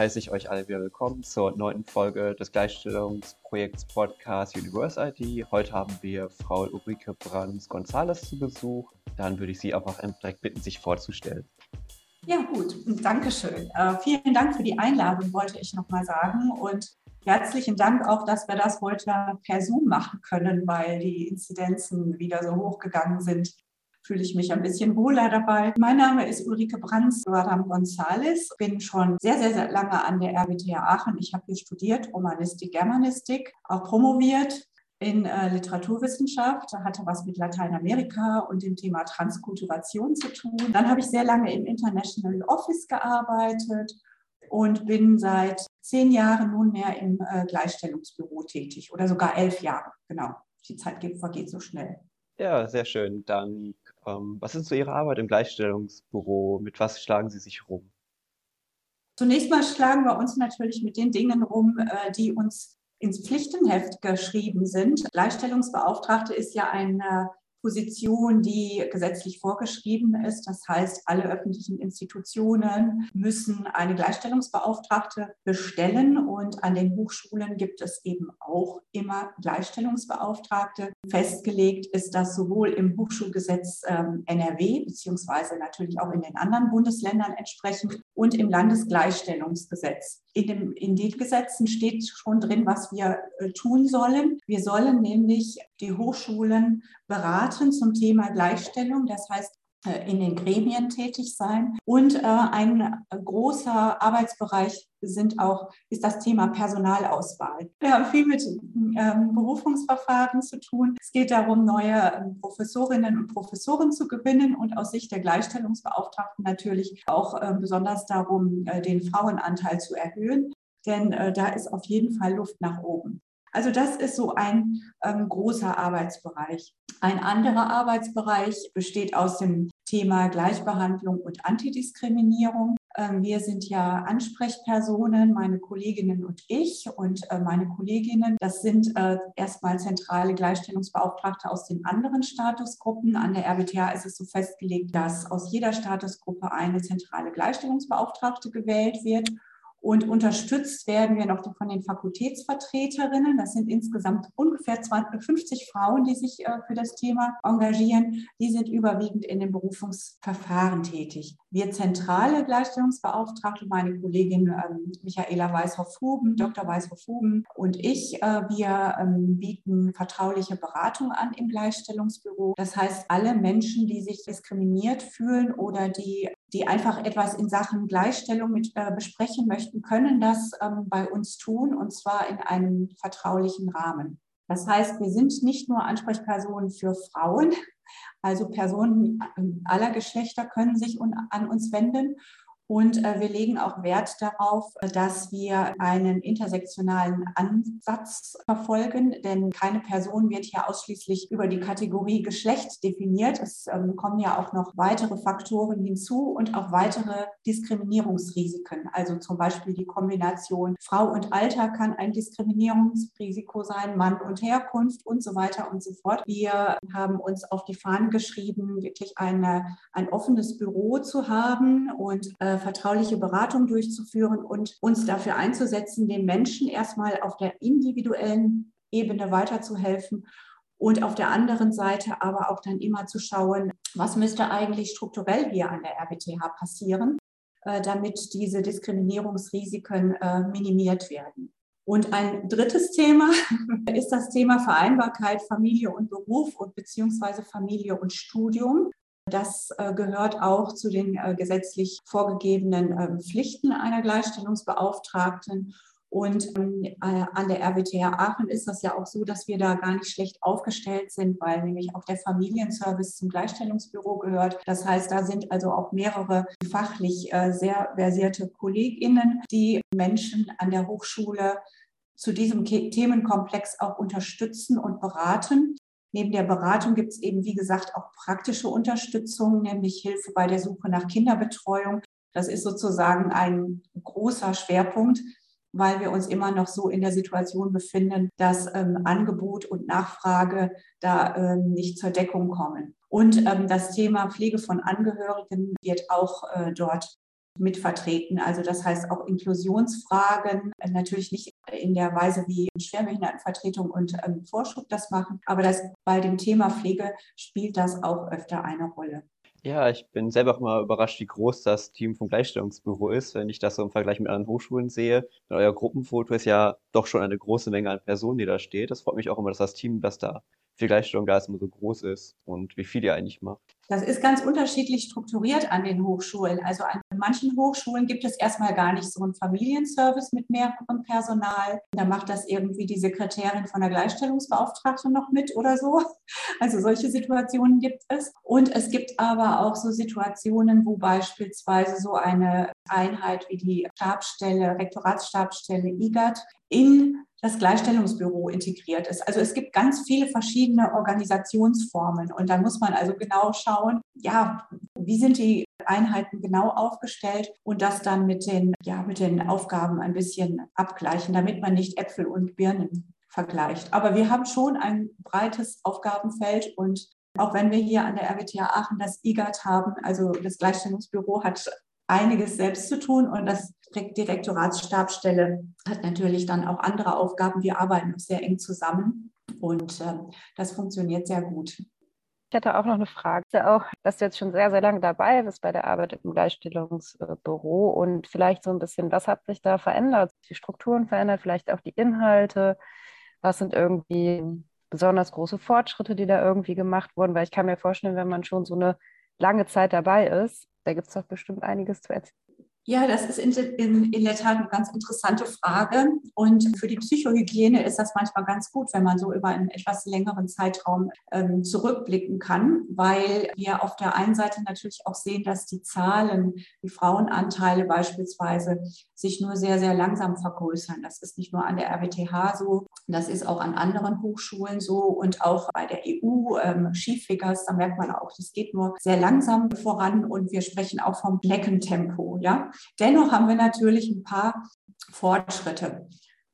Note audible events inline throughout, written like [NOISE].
heiße ich euch alle wieder willkommen zur neunten Folge des Gleichstellungsprojekts Podcast Universe ID. Heute haben wir Frau Ulrike Brands-González zu Besuch. Dann würde ich Sie einfach direkt bitten, sich vorzustellen. Ja, gut, Dankeschön. Äh, vielen Dank für die Einladung, wollte ich nochmal sagen. Und herzlichen Dank auch, dass wir das heute per Zoom machen können, weil die Inzidenzen wieder so hochgegangen sind fühle ich mich ein bisschen wohler dabei. Mein Name ist Ulrike Brands Guadam González. Bin schon sehr, sehr, sehr lange an der RWTH Aachen. Ich habe hier studiert, Romanistik, Germanistik, auch promoviert in äh, Literaturwissenschaft, hatte was mit Lateinamerika und dem Thema Transkulturation zu tun. Dann habe ich sehr lange im International Office gearbeitet und bin seit zehn Jahren nunmehr im äh, Gleichstellungsbüro tätig oder sogar elf Jahre. Genau, die Zeit vergeht so schnell. Ja, sehr schön. Dann ähm, was ist so Ihre Arbeit im Gleichstellungsbüro? Mit was schlagen Sie sich rum? Zunächst mal schlagen wir uns natürlich mit den Dingen rum, äh, die uns ins Pflichtenheft geschrieben sind. Gleichstellungsbeauftragte ist ja ein Position, die gesetzlich vorgeschrieben ist. Das heißt, alle öffentlichen Institutionen müssen eine Gleichstellungsbeauftragte bestellen und an den Hochschulen gibt es eben auch immer Gleichstellungsbeauftragte. Festgelegt ist das sowohl im Hochschulgesetz ähm, NRW beziehungsweise natürlich auch in den anderen Bundesländern entsprechend und im Landesgleichstellungsgesetz. In, dem, in den Gesetzen steht schon drin, was wir äh, tun sollen. Wir sollen nämlich die Hochschulen beraten zum Thema Gleichstellung. Das heißt, in den Gremien tätig sein. Und äh, ein großer Arbeitsbereich sind auch, ist das Thema Personalauswahl. Wir haben viel mit ähm, Berufungsverfahren zu tun. Es geht darum, neue ähm, Professorinnen und Professoren zu gewinnen und aus Sicht der Gleichstellungsbeauftragten natürlich auch äh, besonders darum, äh, den Frauenanteil zu erhöhen. Denn äh, da ist auf jeden Fall Luft nach oben. Also das ist so ein ähm, großer Arbeitsbereich. Ein anderer Arbeitsbereich besteht aus dem Thema Gleichbehandlung und Antidiskriminierung. Ähm, wir sind ja Ansprechpersonen, meine Kolleginnen und ich und äh, meine Kolleginnen. Das sind äh, erstmal zentrale Gleichstellungsbeauftragte aus den anderen Statusgruppen. An der RWTH ist es so festgelegt, dass aus jeder Statusgruppe eine zentrale Gleichstellungsbeauftragte gewählt wird. Und unterstützt werden wir noch von den Fakultätsvertreterinnen. Das sind insgesamt ungefähr 20, 50 Frauen, die sich äh, für das Thema engagieren. Die sind überwiegend in den Berufungsverfahren tätig. Wir zentrale Gleichstellungsbeauftragte, meine Kollegin ähm, Michaela Weishoff-Huben, Dr. Weishoff-Huben und ich, äh, wir ähm, bieten vertrauliche Beratung an im Gleichstellungsbüro. Das heißt, alle Menschen, die sich diskriminiert fühlen oder die die einfach etwas in Sachen Gleichstellung mit äh, besprechen möchten, können das ähm, bei uns tun und zwar in einem vertraulichen Rahmen. Das heißt, wir sind nicht nur Ansprechpersonen für Frauen, also Personen aller Geschlechter können sich an uns wenden und äh, wir legen auch Wert darauf, dass wir einen intersektionalen Ansatz verfolgen, denn keine Person wird hier ausschließlich über die Kategorie Geschlecht definiert. Es ähm, kommen ja auch noch weitere Faktoren hinzu und auch weitere Diskriminierungsrisiken. Also zum Beispiel die Kombination Frau und Alter kann ein Diskriminierungsrisiko sein, Mann und Herkunft und so weiter und so fort. Wir haben uns auf die Fahnen geschrieben, wirklich eine, ein offenes Büro zu haben und äh, vertrauliche Beratung durchzuführen und uns dafür einzusetzen, den Menschen erstmal auf der individuellen Ebene weiterzuhelfen und auf der anderen Seite aber auch dann immer zu schauen, was müsste eigentlich strukturell hier an der RWTH passieren, äh, damit diese Diskriminierungsrisiken äh, minimiert werden. Und ein drittes Thema [LAUGHS] ist das Thema Vereinbarkeit Familie und Beruf und beziehungsweise Familie und Studium. Das äh, gehört auch zu den äh, gesetzlich vorgegebenen ähm, Pflichten einer Gleichstellungsbeauftragten. Und ähm, äh, an der RWTH Aachen ist das ja auch so, dass wir da gar nicht schlecht aufgestellt sind, weil nämlich auch der Familienservice zum Gleichstellungsbüro gehört. Das heißt, da sind also auch mehrere fachlich sehr versierte KollegInnen, die Menschen an der Hochschule zu diesem Themenkomplex auch unterstützen und beraten. Neben der Beratung gibt es eben, wie gesagt, auch praktische Unterstützung, nämlich Hilfe bei der Suche nach Kinderbetreuung. Das ist sozusagen ein großer Schwerpunkt, weil wir uns immer noch so in der Situation befinden, dass ähm, Angebot und Nachfrage da ähm, nicht zur Deckung kommen. Und ähm, das Thema Pflege von Angehörigen wird auch äh, dort mit vertreten. Also das heißt auch Inklusionsfragen, natürlich nicht in der Weise, wie Schwerbehindertenvertretung und ähm, Vorschub das machen, aber das, bei dem Thema Pflege spielt das auch öfter eine Rolle. Ja, ich bin selber auch mal überrascht, wie groß das Team vom Gleichstellungsbüro ist, wenn ich das so im Vergleich mit anderen Hochschulen sehe. Euer Gruppenfoto ist ja doch schon eine große Menge an Personen, die da steht. Das freut mich auch immer, dass das Team, das da für Gleichstellung da ist, immer so groß ist und wie viel ihr eigentlich macht. Das ist ganz unterschiedlich strukturiert an den Hochschulen. Also an manchen Hochschulen gibt es erstmal gar nicht so einen Familienservice mit mehrerem Personal. Da macht das irgendwie die Sekretärin von der Gleichstellungsbeauftragten noch mit oder so. Also solche Situationen gibt es. Und es gibt aber auch so Situationen, wo beispielsweise so eine Einheit wie die Stabsstelle, Rektoratsstabsstelle IGAT in das Gleichstellungsbüro integriert ist. Also es gibt ganz viele verschiedene Organisationsformen und da muss man also genau schauen, ja, wie sind die Einheiten genau aufgestellt und das dann mit den, ja, mit den Aufgaben ein bisschen abgleichen, damit man nicht Äpfel und Birnen vergleicht. Aber wir haben schon ein breites Aufgabenfeld und auch wenn wir hier an der RWTH Aachen das IGAT haben, also das Gleichstellungsbüro hat einiges selbst zu tun und das Direktoratsstabsstelle hat natürlich dann auch andere Aufgaben. Wir arbeiten sehr eng zusammen und äh, das funktioniert sehr gut. Ich hätte auch noch eine Frage. Auch, dass du jetzt schon sehr, sehr lange dabei bist bei der Arbeit im Gleichstellungsbüro und vielleicht so ein bisschen, was hat sich da verändert? Die Strukturen verändert, vielleicht auch die Inhalte. Was sind irgendwie besonders große Fortschritte, die da irgendwie gemacht wurden? Weil ich kann mir vorstellen, wenn man schon so eine lange Zeit dabei ist, da gibt es doch bestimmt einiges zu erzählen. Ja, das ist in, in, in, der Tat eine ganz interessante Frage. Und für die Psychohygiene ist das manchmal ganz gut, wenn man so über einen etwas längeren Zeitraum ähm, zurückblicken kann, weil wir auf der einen Seite natürlich auch sehen, dass die Zahlen, die Frauenanteile beispielsweise, sich nur sehr, sehr langsam vergrößern. Das ist nicht nur an der RWTH so, das ist auch an anderen Hochschulen so und auch bei der EU, ähm, Skifigers, da merkt man auch, das geht nur sehr langsam voran und wir sprechen auch vom Bleckentempo. Ja? Dennoch haben wir natürlich ein paar Fortschritte.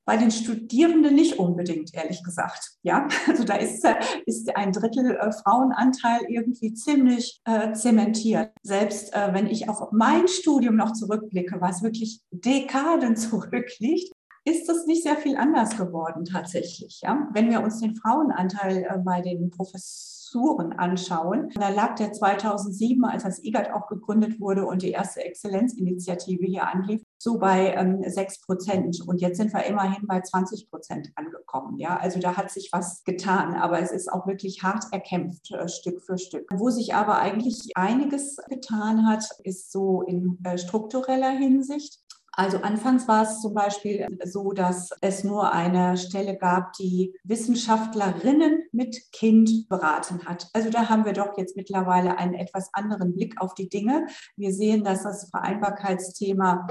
Bei den Studierenden nicht unbedingt, ehrlich gesagt. Ja, also da ist, ist ein Drittel äh, Frauenanteil irgendwie ziemlich äh, zementiert. Selbst äh, wenn ich auf mein Studium noch zurückblicke, was wirklich Dekaden [LAUGHS] zurückliegt, ist es nicht sehr viel anders geworden tatsächlich. Ja? Wenn wir uns den Frauenanteil äh, bei den Professoren Strukturen anschauen. Da lag der 2007, als das IGAT auch gegründet wurde und die erste Exzellenzinitiative hier anlief, so bei ähm, 6 Prozent. Und jetzt sind wir immerhin bei 20 Prozent angekommen. Ja, also da hat sich was getan, aber es ist auch wirklich hart erkämpft, äh, Stück für Stück. Wo sich aber eigentlich einiges getan hat, ist so in äh, struktureller Hinsicht. Also anfangs war es zum Beispiel so, dass es nur eine Stelle gab, die Wissenschaftlerinnen mit Kind beraten hat. Also da haben wir doch jetzt mittlerweile einen etwas anderen Blick auf die Dinge. Wir sehen, dass das Vereinbarkeitsthema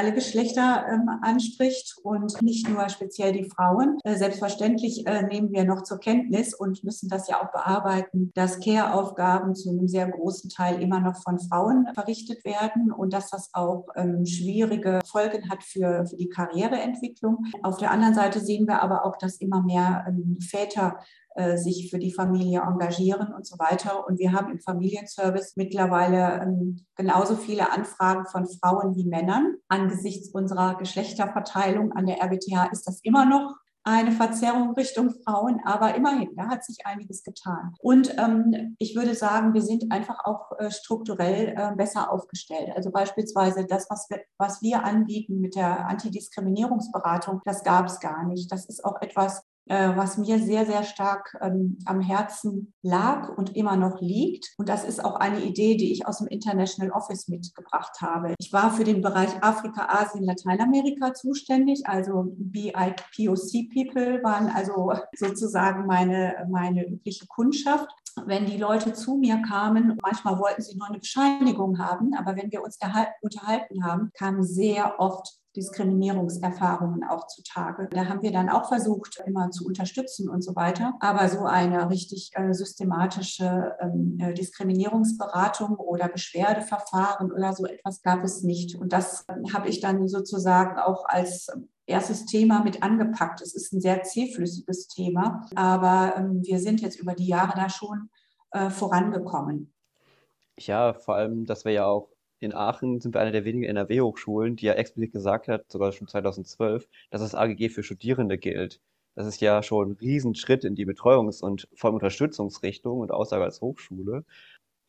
alle Geschlechter ähm, anspricht und nicht nur speziell die Frauen. Äh, selbstverständlich äh, nehmen wir noch zur Kenntnis und müssen das ja auch bearbeiten, dass Care-Aufgaben zu einem sehr großen Teil immer noch von Frauen verrichtet werden und dass das auch ähm, schwierige Folgen hat für, für die Karriereentwicklung. Auf der anderen Seite sehen wir aber auch, dass immer mehr ähm, Väter sich für die Familie engagieren und so weiter. Und wir haben im Familienservice mittlerweile ähm, genauso viele Anfragen von Frauen wie Männern. Angesichts unserer Geschlechterverteilung an der RWTH ist das immer noch eine Verzerrung Richtung Frauen, aber immerhin, da hat sich einiges getan. Und ähm, ich würde sagen, wir sind einfach auch äh, strukturell äh, besser aufgestellt. Also beispielsweise das, was wir, was wir anbieten mit der Antidiskriminierungsberatung, das gab es gar nicht. Das ist auch etwas, äh, was mir sehr, sehr stark ähm, am Herzen lag und immer noch liegt. Und das ist auch eine Idee, die ich aus dem International Office mitgebracht habe. Ich war für den Bereich Afrika, Asien, Lateinamerika zuständig. Also BIPOC People waren also [LAUGHS] sozusagen meine, meine übliche Kundschaft wenn die Leute zu mir kamen, manchmal wollten sie nur eine Bescheinigung haben, aber wenn wir uns unterhalten haben, kamen sehr oft Diskriminierungserfahrungen auch zutage. Da haben wir dann auch versucht, immer zu unterstützen und so weiter. Aber so eine richtig äh, systematische ähm, äh, Diskriminierungsberatung oder Beschwerdeverfahren oder so etwas gab es nicht. Und das äh, habe ich dann sozusagen auch als erstes Thema mit angepackt. Es ist ein sehr zähflüssiges Thema, aber ähm, wir sind jetzt über die Jahre da schon äh, vorangekommen. Ja, vor allem, dass wir ja auch in Aachen sind wir eine der wenigen NRW-Hochschulen, die ja explizit gesagt hat, sogar schon 2012, dass das AGG für Studierende gilt. Das ist ja schon ein Riesenschritt in die Betreuungs- und vor allem Unterstützungsrichtung und Aussage als Hochschule.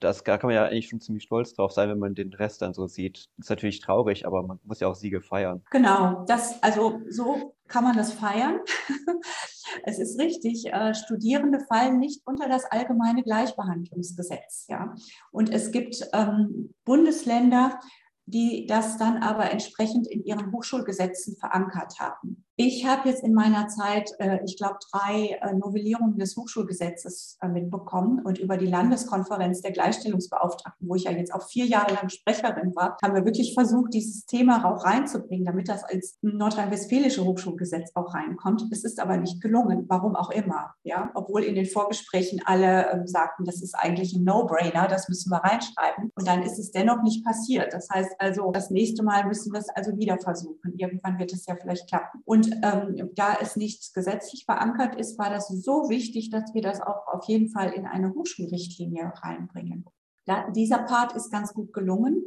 Das, da kann man ja eigentlich schon ziemlich stolz drauf sein, wenn man den Rest dann so sieht. Ist natürlich traurig, aber man muss ja auch Siege feiern. Genau, das, also so kann man das feiern. [LAUGHS] es ist richtig, äh, Studierende fallen nicht unter das allgemeine Gleichbehandlungsgesetz. Ja? Und es gibt ähm, Bundesländer, die das dann aber entsprechend in ihren Hochschulgesetzen verankert haben. Ich habe jetzt in meiner Zeit, äh, ich glaube, drei äh, Novellierungen des Hochschulgesetzes äh, mitbekommen und über die Landeskonferenz der Gleichstellungsbeauftragten, wo ich ja jetzt auch vier Jahre lang Sprecherin war, haben wir wirklich versucht, dieses Thema auch reinzubringen, damit das als nordrhein-westfälische Hochschulgesetz auch reinkommt. Es ist aber nicht gelungen, warum auch immer. Ja, obwohl in den Vorgesprächen alle ähm, sagten, das ist eigentlich ein No-Brainer, das müssen wir reinschreiben. Und dann ist es dennoch nicht passiert. Das heißt also, das nächste Mal müssen wir es also wieder versuchen. Irgendwann wird es ja vielleicht klappen. Und ähm, da es nicht gesetzlich verankert ist, war das so wichtig, dass wir das auch auf jeden Fall in eine Hochschulrichtlinie reinbringen. Da, dieser Part ist ganz gut gelungen.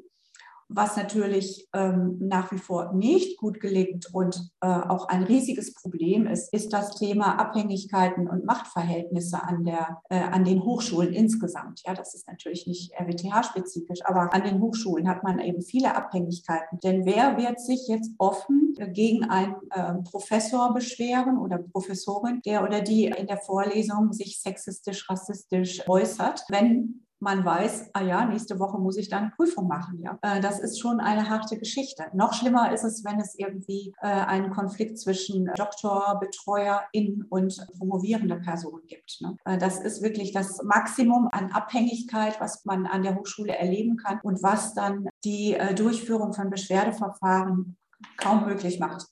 Was natürlich ähm, nach wie vor nicht gut gelingt und äh, auch ein riesiges Problem ist, ist das Thema Abhängigkeiten und Machtverhältnisse an, der, äh, an den Hochschulen insgesamt. Ja, das ist natürlich nicht RWTH-spezifisch, aber an den Hochschulen hat man eben viele Abhängigkeiten. Denn wer wird sich jetzt offen gegen einen äh, Professor beschweren oder Professorin, der oder die in der Vorlesung sich sexistisch, rassistisch äußert, wenn man weiß, ah ja, nächste Woche muss ich dann Prüfung machen. Ja. Äh, das ist schon eine harte Geschichte. Noch schlimmer ist es, wenn es irgendwie äh, einen Konflikt zwischen Doktor, Betreuerin und promovierender Person gibt. Ne. Äh, das ist wirklich das Maximum an Abhängigkeit, was man an der Hochschule erleben kann und was dann die Durchführung von Beschwerdeverfahren kaum möglich macht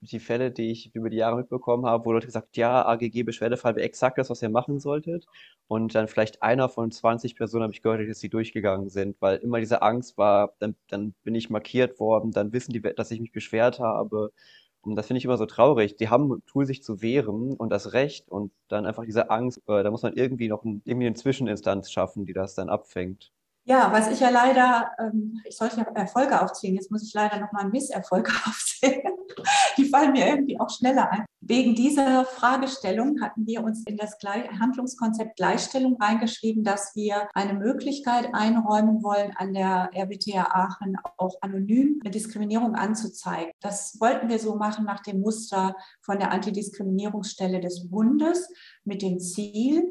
die Fälle, die ich über die Jahre mitbekommen habe, wo Leute gesagt ja, AGG-Beschwerdefall wäre exakt das, was ihr machen solltet. Und dann vielleicht einer von 20 Personen habe ich gehört, dass sie durchgegangen sind, weil immer diese Angst war, dann, dann bin ich markiert worden, dann wissen die, dass ich mich beschwert habe. Und das finde ich immer so traurig. Die haben ein Tool, sich zu wehren und das Recht und dann einfach diese Angst, äh, da muss man irgendwie noch ein, irgendwie eine Zwischeninstanz schaffen, die das dann abfängt. Ja, was ich ja leider, ähm, ich sollte ja Erfolge aufzählen, jetzt muss ich leider nochmal Misserfolge [LAUGHS] aufzählen. Die fallen mir irgendwie auch schneller ein. Wegen dieser Fragestellung hatten wir uns in das Handlungskonzept Gleichstellung reingeschrieben, dass wir eine Möglichkeit einräumen wollen, an der RWTH Aachen auch anonym eine Diskriminierung anzuzeigen. Das wollten wir so machen nach dem Muster von der Antidiskriminierungsstelle des Bundes mit dem Ziel,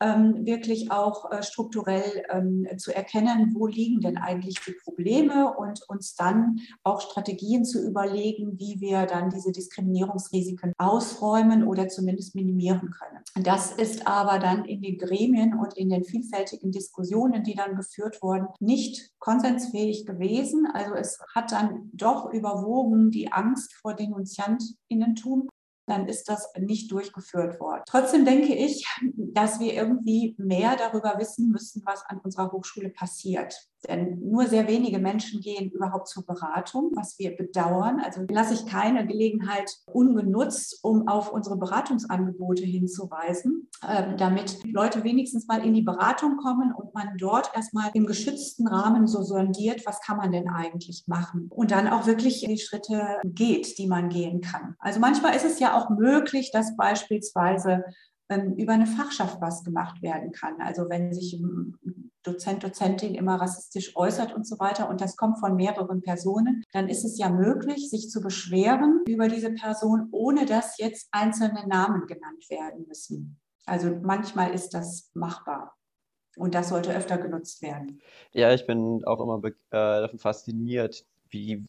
wirklich auch äh, strukturell ähm, zu erkennen, wo liegen denn eigentlich die Probleme und uns dann auch Strategien zu überlegen, wie wir dann diese Diskriminierungsrisiken ausräumen oder zumindest minimieren können. Das ist aber dann in den Gremien und in den vielfältigen Diskussionen, die dann geführt wurden, nicht konsensfähig gewesen. Also es hat dann doch überwogen die Angst vor Denunziantinnentum dann ist das nicht durchgeführt worden. Trotzdem denke ich, dass wir irgendwie mehr darüber wissen müssen, was an unserer Hochschule passiert. Denn nur sehr wenige Menschen gehen überhaupt zur Beratung, was wir bedauern. Also lasse ich keine Gelegenheit ungenutzt, um auf unsere Beratungsangebote hinzuweisen, ähm, damit Leute wenigstens mal in die Beratung kommen und man dort erstmal im geschützten Rahmen so sondiert, was kann man denn eigentlich machen und dann auch wirklich die Schritte geht, die man gehen kann. Also manchmal ist es ja auch möglich, dass beispielsweise ähm, über eine Fachschaft was gemacht werden kann. Also wenn sich ein Dozent, Dozentin immer rassistisch äußert und so weiter und das kommt von mehreren Personen, dann ist es ja möglich, sich zu beschweren über diese Person, ohne dass jetzt einzelne Namen genannt werden müssen. Also manchmal ist das machbar. Und das sollte öfter genutzt werden. Ja, ich bin auch immer äh, davon fasziniert, wie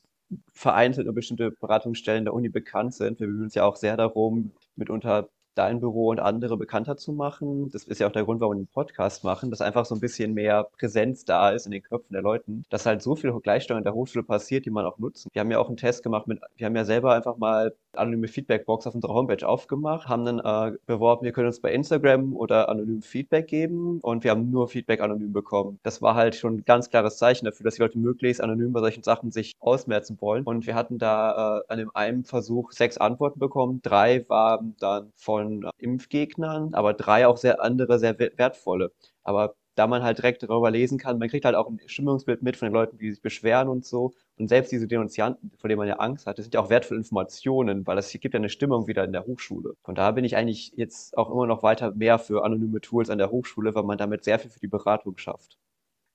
vereinzelt und bestimmte Beratungsstellen der Uni bekannt sind. Wir bemühen uns ja auch sehr darum, mitunter dein Büro und andere bekannter zu machen. Das ist ja auch der Grund, warum wir einen Podcast machen, dass einfach so ein bisschen mehr Präsenz da ist in den Köpfen der Leuten, dass halt so viel Gleichstellung in der Hochschule passiert, die man auch nutzen. Wir haben ja auch einen Test gemacht mit, wir haben ja selber einfach mal anonyme Feedbackbox auf unserer Homepage aufgemacht, haben dann äh, beworben, wir können uns bei Instagram oder anonym Feedback geben und wir haben nur Feedback anonym bekommen. Das war halt schon ein ganz klares Zeichen dafür, dass die Leute möglichst anonym bei solchen Sachen sich ausmerzen wollen. Und wir hatten da äh, an dem einen Versuch sechs Antworten bekommen. Drei waren dann von äh, Impfgegnern, aber drei auch sehr andere, sehr wertvolle. Aber da man halt direkt darüber lesen kann, man kriegt halt auch ein Stimmungsbild mit von den Leuten, die sich beschweren und so. Und selbst diese Denunzianten, vor denen man ja Angst hat, das sind ja auch wertvolle Informationen, weil es gibt ja eine Stimmung wieder in der Hochschule. Von daher bin ich eigentlich jetzt auch immer noch weiter mehr für anonyme Tools an der Hochschule, weil man damit sehr viel für die Beratung schafft.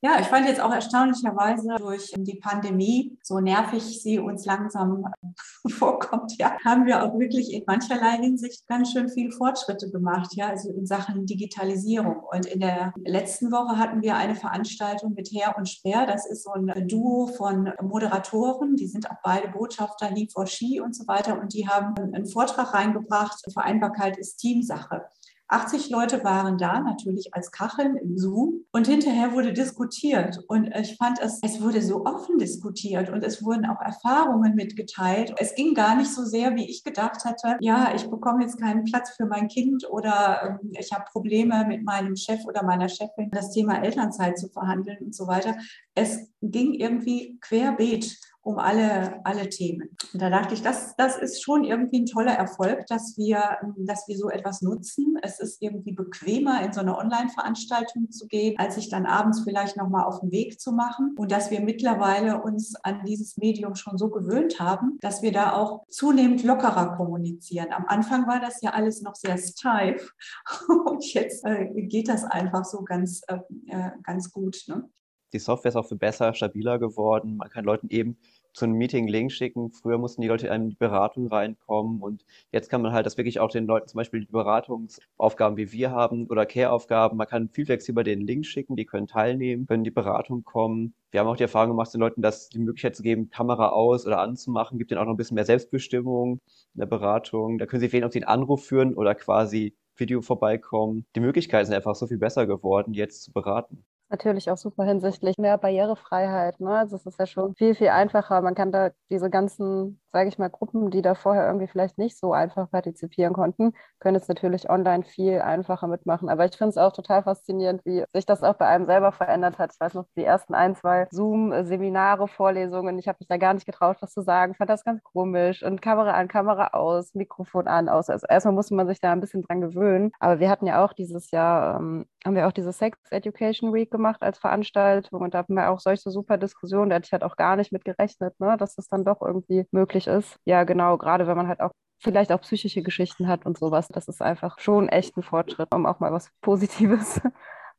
Ja, ich fand jetzt auch erstaunlicherweise durch die Pandemie, so nervig sie uns langsam [LAUGHS] vorkommt, ja, haben wir auch wirklich in mancherlei Hinsicht ganz schön viele Fortschritte gemacht, ja, also in Sachen Digitalisierung. Und in der letzten Woche hatten wir eine Veranstaltung mit Herr und Speer. Das ist so ein Duo von Moderatoren, die sind auch beide Botschafter, He for She und so weiter. Und die haben einen Vortrag reingebracht, Vereinbarkeit ist Teamsache. 80 Leute waren da, natürlich als Kacheln im Zoom. Und hinterher wurde diskutiert. Und ich fand es, es wurde so offen diskutiert und es wurden auch Erfahrungen mitgeteilt. Es ging gar nicht so sehr, wie ich gedacht hatte. Ja, ich bekomme jetzt keinen Platz für mein Kind oder ähm, ich habe Probleme mit meinem Chef oder meiner Chefin, das Thema Elternzeit zu verhandeln und so weiter. Es ging irgendwie querbeet um alle, alle Themen. Und da dachte ich, das, das ist schon irgendwie ein toller Erfolg, dass wir, dass wir so etwas nutzen. Es ist irgendwie bequemer, in so eine Online-Veranstaltung zu gehen, als sich dann abends vielleicht nochmal auf den Weg zu machen. Und dass wir mittlerweile uns an dieses Medium schon so gewöhnt haben, dass wir da auch zunehmend lockerer kommunizieren. Am Anfang war das ja alles noch sehr steif [LAUGHS] und jetzt äh, geht das einfach so ganz, äh, äh ganz gut. Ne? Die Software ist auch viel besser, stabiler geworden. Man kann Leuten eben zu einem Meeting Link schicken. Früher mussten die Leute in die Beratung reinkommen und jetzt kann man halt das wirklich auch den Leuten zum Beispiel die Beratungsaufgaben wie wir haben oder Care-Aufgaben, man kann viel flexibler den Link schicken, die können teilnehmen, können in die Beratung kommen. Wir haben auch die Erfahrung gemacht, den Leuten das die Möglichkeit zu geben, Kamera aus oder anzumachen, gibt ihnen auch noch ein bisschen mehr Selbstbestimmung in der Beratung. Da können sie wählen, ob sie einen Anruf führen oder quasi Video vorbeikommen. Die Möglichkeiten sind einfach so viel besser geworden, jetzt zu beraten. Natürlich auch super hinsichtlich mehr Barrierefreiheit. Ne? Also es ist ja schon viel, viel einfacher. Man kann da diese ganzen, sage ich mal, Gruppen, die da vorher irgendwie vielleicht nicht so einfach partizipieren konnten, können jetzt natürlich online viel einfacher mitmachen. Aber ich finde es auch total faszinierend, wie sich das auch bei einem selber verändert hat. Ich weiß noch, die ersten ein, zwei Zoom-Seminare, Vorlesungen, ich habe mich da gar nicht getraut, was zu sagen, fand das ganz komisch. Und Kamera an, Kamera aus, Mikrofon an, aus. Also erstmal musste man sich da ein bisschen dran gewöhnen. Aber wir hatten ja auch dieses Jahr, ähm, haben wir auch diese Sex Education Week gemacht als Veranstaltung und da hatten wir auch solche super Diskussionen, da hätte ich halt auch gar nicht mit gerechnet, ne, dass das dann doch irgendwie möglich ist. Ja, genau, gerade wenn man halt auch vielleicht auch psychische Geschichten hat und sowas. Das ist einfach schon echt ein Fortschritt, um auch mal was Positives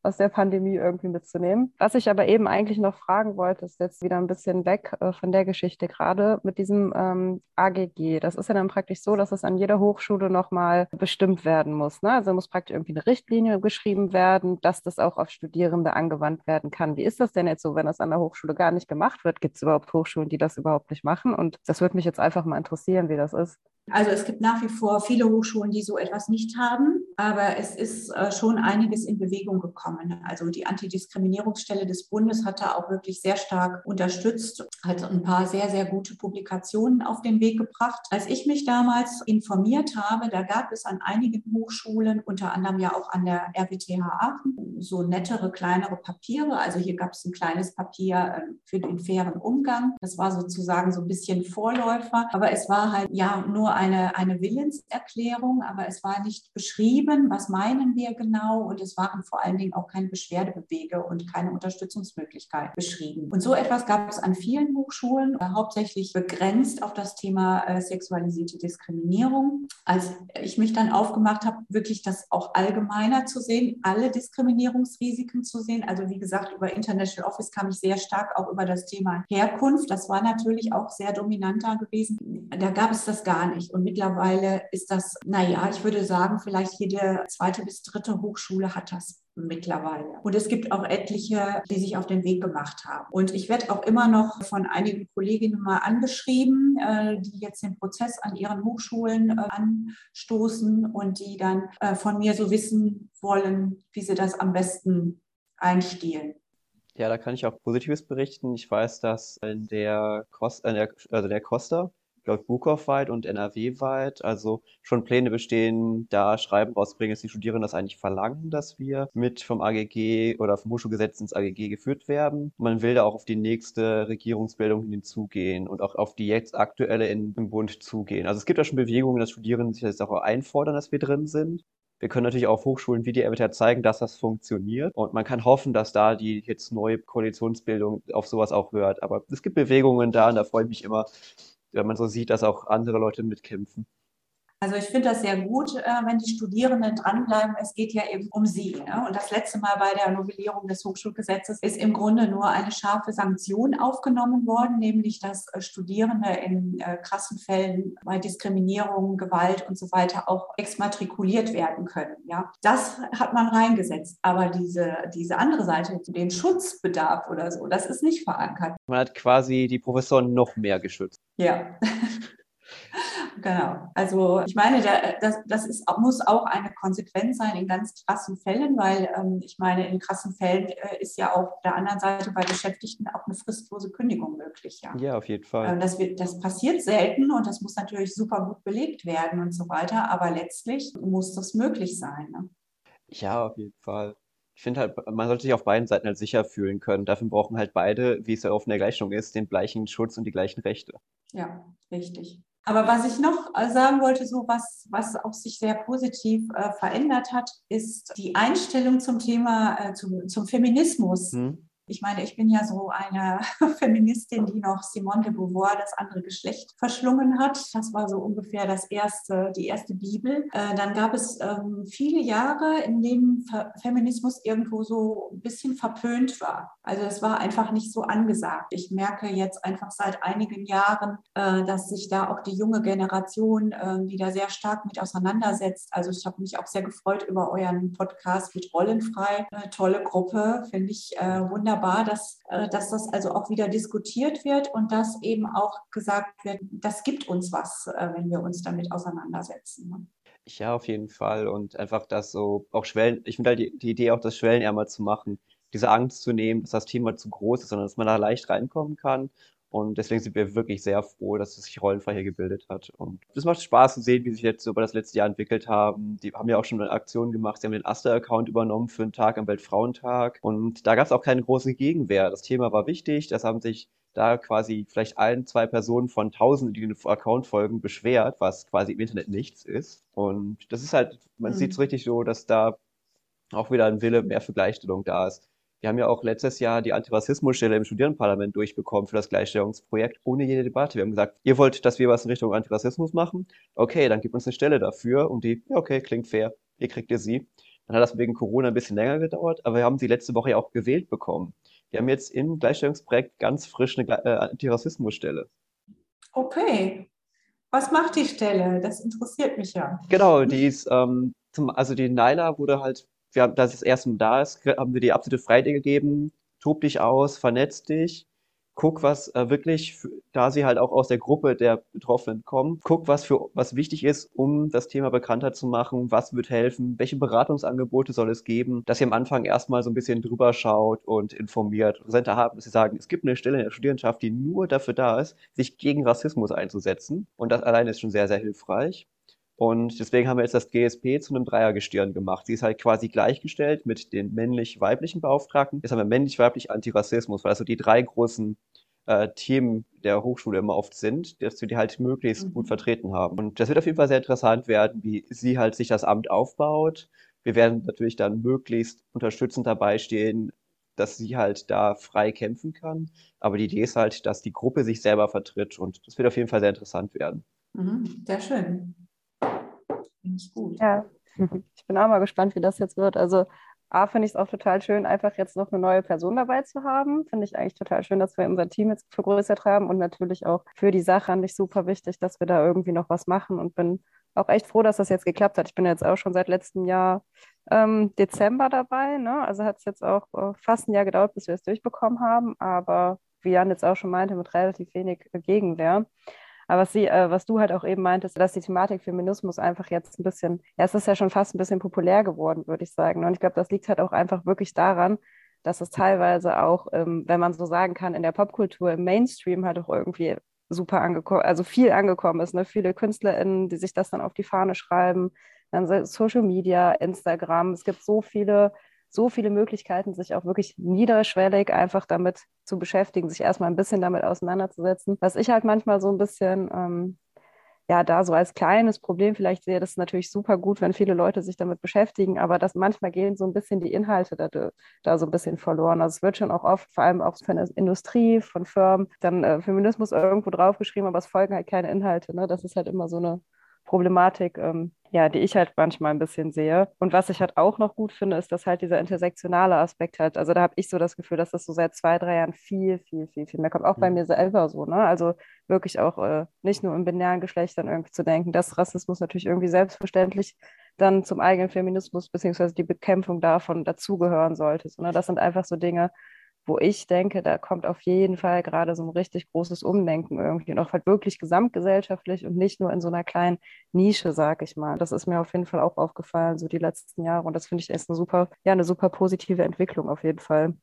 aus der Pandemie irgendwie mitzunehmen. Was ich aber eben eigentlich noch fragen wollte, ist jetzt wieder ein bisschen weg äh, von der Geschichte gerade mit diesem ähm, AGG. Das ist ja dann praktisch so, dass es an jeder Hochschule nochmal bestimmt werden muss. Ne? Also muss praktisch irgendwie eine Richtlinie geschrieben werden, dass das auch auf Studierende angewandt werden kann. Wie ist das denn jetzt so, wenn das an der Hochschule gar nicht gemacht wird? Gibt es überhaupt Hochschulen, die das überhaupt nicht machen? Und das würde mich jetzt einfach mal interessieren, wie das ist. Also es gibt nach wie vor viele Hochschulen, die so etwas nicht haben, aber es ist äh, schon einiges in Bewegung gekommen. Also die Antidiskriminierungsstelle des Bundes hat da auch wirklich sehr stark unterstützt, hat ein paar sehr, sehr gute Publikationen auf den Weg gebracht. Als ich mich damals informiert habe, da gab es an einigen Hochschulen, unter anderem ja auch an der RWTH Aachen, so nettere, kleinere Papiere. Also hier gab es ein kleines Papier ähm, für den fairen Umgang. Das war sozusagen so ein bisschen Vorläufer, aber es war halt ja nur eine, eine Willenserklärung, aber es war nicht beschrieben, was meinen wir genau und es waren vor allen Dingen auch keine Beschwerdebewege und keine Unterstützungsmöglichkeit beschrieben. Und so etwas gab es an vielen Hochschulen, äh, hauptsächlich begrenzt auf das Thema äh, sexualisierte Diskriminierung. Als ich mich dann aufgemacht habe, wirklich das auch allgemeiner zu sehen, alle Diskriminierungsrisiken zu sehen. Also wie gesagt, über International Office kam ich sehr stark auch über das Thema Herkunft. Das war natürlich auch sehr dominant da gewesen. Da gab es das gar nicht. Und mittlerweile ist das, naja, ich würde sagen, vielleicht jede zweite bis dritte Hochschule hat das mittlerweile. Und es gibt auch etliche, die sich auf den Weg gemacht haben. Und ich werde auch immer noch von einigen Kolleginnen mal angeschrieben, äh, die jetzt den Prozess an ihren Hochschulen äh, anstoßen und die dann äh, von mir so wissen wollen, wie sie das am besten einstielen. Ja, da kann ich auch Positives berichten. Ich weiß, dass in der, Costa, also der Costa glaube Bukow-weit und NRW-weit. Also schon Pläne bestehen, da Schreiben rauszubringen, dass die Studierenden das eigentlich verlangen, dass wir mit vom AGG oder vom Hochschulgesetz ins AGG geführt werden. Man will da auch auf die nächste Regierungsbildung hinzugehen und auch auf die jetzt aktuelle in, im Bund zugehen. Also es gibt da schon Bewegungen, dass Studierende sich jetzt auch einfordern, dass wir drin sind. Wir können natürlich auch Hochschulen wie die RWTH zeigen, dass das funktioniert. Und man kann hoffen, dass da die jetzt neue Koalitionsbildung auf sowas auch hört. Aber es gibt Bewegungen da und da freue ich mich immer, wenn man so sieht, dass auch andere Leute mitkämpfen. Also ich finde das sehr gut, äh, wenn die Studierenden dranbleiben. Es geht ja eben um sie. Ne? Und das letzte Mal bei der Novellierung des Hochschulgesetzes ist im Grunde nur eine scharfe Sanktion aufgenommen worden, nämlich dass äh, Studierende in äh, krassen Fällen bei Diskriminierung, Gewalt und so weiter auch exmatrikuliert werden können. Ja? Das hat man reingesetzt. Aber diese, diese andere Seite, den Schutzbedarf oder so, das ist nicht verankert. Man hat quasi die Professoren noch mehr geschützt. Ja. Genau. Also ich meine, das, das ist, muss auch eine Konsequenz sein in ganz krassen Fällen, weil ähm, ich meine, in krassen Fällen äh, ist ja auf der anderen Seite bei Beschäftigten auch eine fristlose Kündigung möglich. Ja, ja auf jeden Fall. Ähm, das, wird, das passiert selten und das muss natürlich super gut belegt werden und so weiter, aber letztlich muss das möglich sein. Ne? Ja, auf jeden Fall. Ich finde halt, man sollte sich auf beiden Seiten halt sicher fühlen können. Dafür brauchen halt beide, wie es ja oft in der Gleichung ist, den gleichen Schutz und die gleichen Rechte. Ja, richtig. Aber was ich noch äh, sagen wollte, so was, was auch sich sehr positiv äh, verändert hat, ist die Einstellung zum Thema, äh, zum, zum Feminismus. Mhm. Ich meine, ich bin ja so eine [LAUGHS] Feministin, die noch Simone de Beauvoir, das andere Geschlecht, verschlungen hat. Das war so ungefähr das erste, die erste Bibel. Äh, dann gab es ähm, viele Jahre, in denen Feminismus irgendwo so ein bisschen verpönt war. Also es war einfach nicht so angesagt. Ich merke jetzt einfach seit einigen Jahren, äh, dass sich da auch die junge Generation äh, wieder sehr stark mit auseinandersetzt. Also ich habe mich auch sehr gefreut über euren Podcast mit Rollenfrei. Eine tolle Gruppe, finde ich wunderbar wunderbar, dass, äh, dass das also auch wieder diskutiert wird und dass eben auch gesagt wird, das gibt uns was, äh, wenn wir uns damit auseinandersetzen. Ne? Ja, auf jeden Fall. Und einfach das so auch Schwellen, ich finde halt die, die Idee auch, das Schwellenärmer zu machen, diese Angst zu nehmen, dass das Thema zu groß ist, sondern dass man da leicht reinkommen kann und deswegen sind wir wirklich sehr froh, dass es sich rollenfrei hier gebildet hat. Und es macht Spaß zu sehen, wie sich jetzt über das letzte Jahr entwickelt haben. Die haben ja auch schon eine Aktion gemacht. Sie haben den Aster-Account übernommen für einen Tag am Weltfrauentag. Und da gab es auch keine große Gegenwehr. Das Thema war wichtig. Das haben sich da quasi vielleicht ein, zwei Personen von tausenden, die den Account folgen, beschwert, was quasi im Internet nichts ist. Und das ist halt, man mhm. sieht es richtig so, dass da auch wieder ein Wille mehr für Gleichstellung da ist. Wir haben ja auch letztes Jahr die Antirassismusstelle im Studierendenparlament durchbekommen für das Gleichstellungsprojekt ohne jede Debatte. Wir haben gesagt, ihr wollt, dass wir was in Richtung Antirassismus machen? Okay, dann gibt uns eine Stelle dafür. Und die, ja, okay, klingt fair. Ihr kriegt ihr sie. Dann hat das wegen Corona ein bisschen länger gedauert, aber wir haben sie letzte Woche ja auch gewählt bekommen. Wir haben jetzt im Gleichstellungsprojekt ganz frisch eine äh, Antirassismusstelle. Okay. Was macht die Stelle? Das interessiert mich ja. Genau, die ist, ähm, zum, also die Naila wurde halt wir haben, dass es erst da ist, haben wir die absolute Freiheit gegeben. Tob dich aus, vernetz dich, guck, was äh, wirklich, da sie halt auch aus der Gruppe der Betroffenen kommen, guck, was für was wichtig ist, um das Thema bekannter zu machen, was wird helfen, welche Beratungsangebote soll es geben, dass ihr am Anfang erstmal so ein bisschen drüber schaut und informiert. Präsenter haben, dass sie sagen, es gibt eine Stelle in der Studierendenschaft, die nur dafür da ist, sich gegen Rassismus einzusetzen. Und das allein ist schon sehr, sehr hilfreich. Und deswegen haben wir jetzt das GSP zu einem Dreiergestirn gemacht. Sie ist halt quasi gleichgestellt mit den männlich-weiblichen Beauftragten. Jetzt haben wir männlich-weiblich Antirassismus, weil das so die drei großen äh, Themen der Hochschule immer oft sind, dass wir die halt möglichst mhm. gut vertreten haben. Und das wird auf jeden Fall sehr interessant werden, wie sie halt sich das Amt aufbaut. Wir werden natürlich dann möglichst unterstützend dabei stehen, dass sie halt da frei kämpfen kann. Aber die Idee ist halt, dass die Gruppe sich selber vertritt und das wird auf jeden Fall sehr interessant werden. Mhm, sehr schön. Finde ich gut. Ja, ich bin auch mal gespannt, wie das jetzt wird. Also A, finde ich es auch total schön, einfach jetzt noch eine neue Person dabei zu haben. Finde ich eigentlich total schön, dass wir unser Team jetzt vergrößert haben und natürlich auch für die Sache an sich super wichtig, dass wir da irgendwie noch was machen und bin auch echt froh, dass das jetzt geklappt hat. Ich bin jetzt auch schon seit letztem Jahr ähm, Dezember dabei. Ne? Also hat es jetzt auch äh, fast ein Jahr gedauert, bis wir es durchbekommen haben, aber wie Jan jetzt auch schon meinte, mit relativ wenig Gegenwehr. Aber was, sie, äh, was du halt auch eben meintest, dass die Thematik Feminismus einfach jetzt ein bisschen, ja, es ist ja schon fast ein bisschen populär geworden, würde ich sagen. Und ich glaube, das liegt halt auch einfach wirklich daran, dass es teilweise auch, ähm, wenn man so sagen kann, in der Popkultur, im Mainstream halt auch irgendwie super angekommen, also viel angekommen ist. Ne? Viele KünstlerInnen, die sich das dann auf die Fahne schreiben, dann Social Media, Instagram. Es gibt so viele so viele Möglichkeiten, sich auch wirklich niederschwellig einfach damit zu beschäftigen, sich erstmal ein bisschen damit auseinanderzusetzen. Was ich halt manchmal so ein bisschen, ähm, ja da so als kleines Problem vielleicht sehe, das ist natürlich super gut, wenn viele Leute sich damit beschäftigen, aber dass manchmal gehen so ein bisschen die Inhalte da, da so ein bisschen verloren. Also es wird schon auch oft, vor allem auch von der Industrie, von Firmen, dann äh, Feminismus irgendwo draufgeschrieben, aber es folgen halt keine Inhalte. Ne? Das ist halt immer so eine Problematik, ähm, ja, die ich halt manchmal ein bisschen sehe. Und was ich halt auch noch gut finde, ist, dass halt dieser intersektionale Aspekt halt, also da habe ich so das Gefühl, dass das so seit zwei, drei Jahren viel, viel, viel, viel mehr kommt. Auch mhm. bei mir selber so, ne? Also wirklich auch äh, nicht nur im binären Geschlecht dann irgendwie zu denken, dass Rassismus natürlich irgendwie selbstverständlich dann zum eigenen Feminismus beziehungsweise die Bekämpfung davon dazugehören sollte. So, ne? Das sind einfach so Dinge, wo ich denke, da kommt auf jeden Fall gerade so ein richtig großes Umdenken irgendwie und auch halt wirklich gesamtgesellschaftlich und nicht nur in so einer kleinen Nische, sag ich mal. Das ist mir auf jeden Fall auch aufgefallen, so die letzten Jahre und das finde ich ist eine super, ja, eine super positive Entwicklung auf jeden Fall.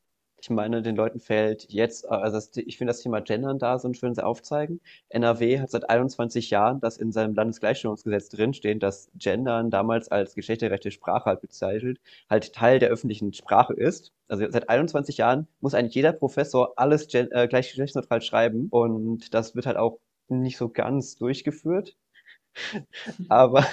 Ich meine, den Leuten fällt jetzt, also das, ich finde das Thema Gendern da so ein schönes Aufzeigen. NRW hat seit 21 Jahren das in seinem Landesgleichstellungsgesetz drinstehen, dass Gendern damals als geschlechterrechte Sprache halt bezeichnet, halt Teil der öffentlichen Sprache ist. Also seit 21 Jahren muss eigentlich jeder Professor alles äh, gleichgeschlechtsneutral schreiben und das wird halt auch nicht so ganz durchgeführt. [LAUGHS] aber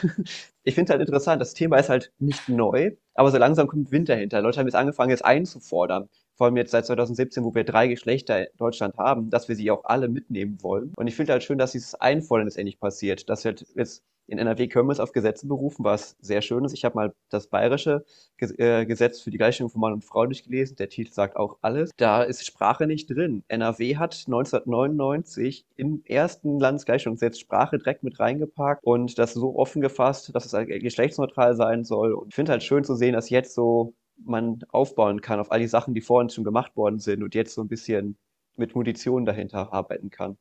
ich finde es halt interessant, das Thema ist halt nicht neu, aber so langsam kommt Wind dahinter. Leute haben jetzt angefangen, es einzufordern vor allem jetzt seit 2017, wo wir drei Geschlechter in Deutschland haben, dass wir sie auch alle mitnehmen wollen. Und ich finde halt schön, dass dieses Einfordern jetzt endlich passiert, dass halt jetzt in NRW können wir es auf Gesetze berufen, was sehr schön ist. Ich habe mal das bayerische äh, Gesetz für die Gleichstellung von Mann und Frau durchgelesen. Der Titel sagt auch alles. Da ist Sprache nicht drin. NRW hat 1999 im ersten Landesgleichstellungsgesetz Sprache direkt mit reingepackt und das so offen gefasst, dass es halt geschlechtsneutral sein soll. Und ich finde halt schön zu sehen, dass jetzt so man aufbauen kann auf all die Sachen, die vorhin schon gemacht worden sind und jetzt so ein bisschen mit Munition dahinter arbeiten kann.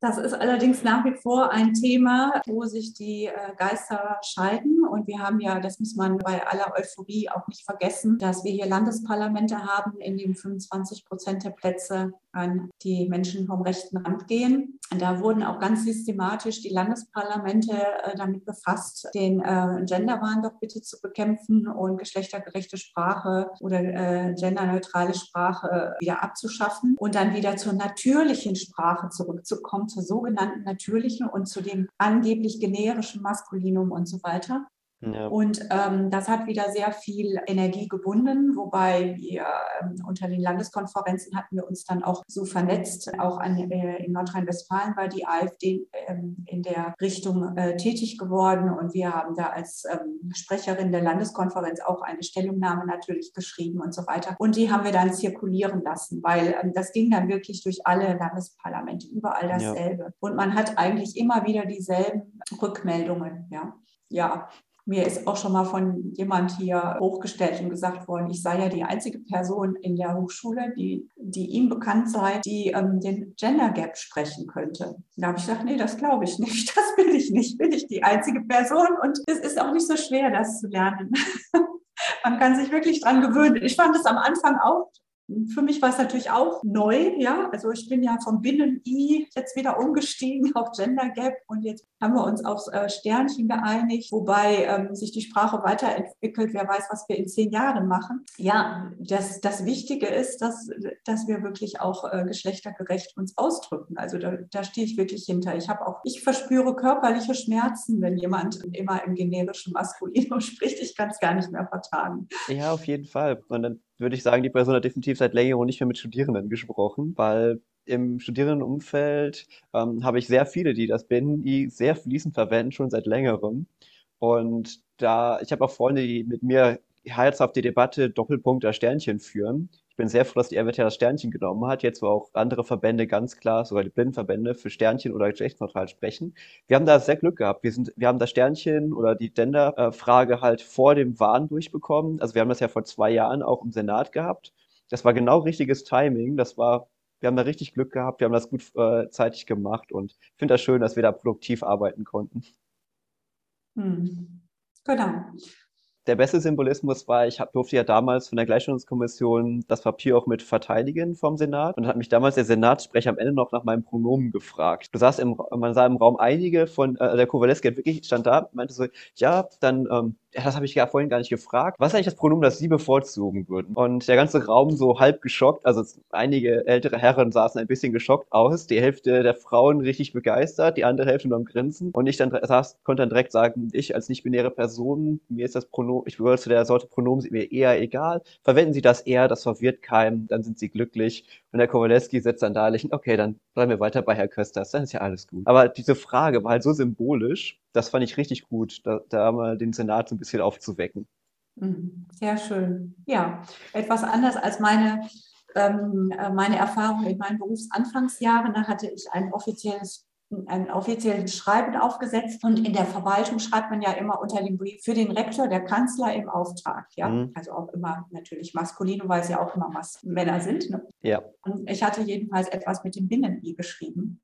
Das ist allerdings nach wie vor ein Thema, wo sich die äh, Geister scheiden. Und wir haben ja, das muss man bei aller Euphorie auch nicht vergessen, dass wir hier Landesparlamente haben, in denen 25 Prozent der Plätze an die Menschen vom rechten Rand gehen. Da wurden auch ganz systematisch die Landesparlamente äh, damit befasst, den äh, Genderwahn doch bitte zu bekämpfen und geschlechtergerechte Sprache oder äh, genderneutrale Sprache wieder abzuschaffen und dann wieder zur natürlichen Sprache zurückzukommen, zur sogenannten natürlichen und zu dem angeblich generischen Maskulinum und so weiter. Ja. Und ähm, das hat wieder sehr viel Energie gebunden, wobei wir ähm, unter den Landeskonferenzen hatten wir uns dann auch so vernetzt. Auch an, äh, in Nordrhein-Westfalen war die AfD ähm, in der Richtung äh, tätig geworden und wir haben da als ähm, Sprecherin der Landeskonferenz auch eine Stellungnahme natürlich geschrieben und so weiter. Und die haben wir dann zirkulieren lassen, weil ähm, das ging dann wirklich durch alle Landesparlamente, überall dasselbe. Ja. Und man hat eigentlich immer wieder dieselben Rückmeldungen. Ja, ja, mir ist auch schon mal von jemand hier hochgestellt und gesagt worden, ich sei ja die einzige Person in der Hochschule, die, die ihm bekannt sei, die ähm, den Gender Gap sprechen könnte. Da habe ich gesagt, nee, das glaube ich nicht. [LAUGHS] Das bin ich nicht. Bin ich die einzige Person und es ist auch nicht so schwer, das zu lernen. [LAUGHS] Man kann sich wirklich dran gewöhnen. Ich fand es am Anfang auch für mich war es natürlich auch neu, ja. Also ich bin ja vom Binnen-I jetzt wieder umgestiegen auf Gender Gap und jetzt haben wir uns aufs äh, Sternchen geeinigt, wobei ähm, sich die Sprache weiterentwickelt. Wer weiß, was wir in zehn Jahren machen. Ja, das, das Wichtige ist, dass, dass wir wirklich auch äh, geschlechtergerecht uns ausdrücken. Also da, da stehe ich wirklich hinter. Ich habe auch, ich verspüre körperliche Schmerzen, wenn jemand immer im generischen Maskulinum [LAUGHS] spricht. Ich kann es gar nicht mehr vertragen. Ja, auf jeden Fall. Und dann würde ich sagen, die Person hat definitiv seit längerem nicht mehr mit Studierenden gesprochen, weil im Studierendenumfeld ähm, habe ich sehr viele, die das BNI sehr fließend verwenden, schon seit längerem. Und da, ich habe auch Freunde, die mit mir herzhaft die Debatte Doppelpunkt der Sternchen führen bin sehr froh, dass die RWTH das Sternchen genommen hat, jetzt wo auch andere Verbände ganz klar, sogar die Blindenverbände, für Sternchen oder geschlechtsneutral sprechen. Wir haben da sehr Glück gehabt. Wir, sind, wir haben das Sternchen oder die Gender-Frage halt vor dem Wahn durchbekommen. Also wir haben das ja vor zwei Jahren auch im Senat gehabt. Das war genau richtiges Timing. Das war, wir haben da richtig Glück gehabt. Wir haben das gut äh, zeitig gemacht und ich finde das schön, dass wir da produktiv arbeiten konnten. Hm. Genau der beste Symbolismus war, ich hab, durfte ja damals von der Gleichstellungskommission das Papier auch mit verteidigen vom Senat und hat mich damals der Senatssprecher am Ende noch nach meinem Pronomen gefragt. Du saß im, man sah im Raum einige von, äh, der Kowaleski wirklich stand da, meinte so, ja, dann ähm, das habe ich ja vorhin gar nicht gefragt, was ist eigentlich das Pronomen, das Sie bevorzugen würden? Und der ganze Raum so halb geschockt, also einige ältere Herren saßen ein bisschen geschockt aus, die Hälfte der Frauen richtig begeistert, die andere Hälfte nur am Grinsen. Und ich dann saß, konnte dann direkt sagen, ich als nicht-binäre Person, mir ist das Pronomen, ich gehöre zu der Sorte Pronomen, sind mir eher egal. Verwenden Sie das eher, das verwirrt keinem, dann sind Sie glücklich. Und Herr Kowaleski setzt dann da okay, dann bleiben wir weiter bei Herr Kösters, dann ist ja alles gut. Aber diese Frage war halt so symbolisch, das fand ich richtig gut, da, da mal den Senat so ein bisschen aufzuwecken. Mhm. Sehr schön. Ja, etwas anders als meine, ähm, äh, meine Erfahrung in meinen Berufsanfangsjahren. Da hatte ich ein offizielles ein offizielles Schreiben aufgesetzt und in der Verwaltung schreibt man ja immer unter dem Brief für den Rektor, der Kanzler im Auftrag, ja, mhm. also auch immer natürlich maskulin, weil es ja auch immer Männer sind. Ne? Ja. Und ich hatte jedenfalls etwas mit dem Binnen-I geschrieben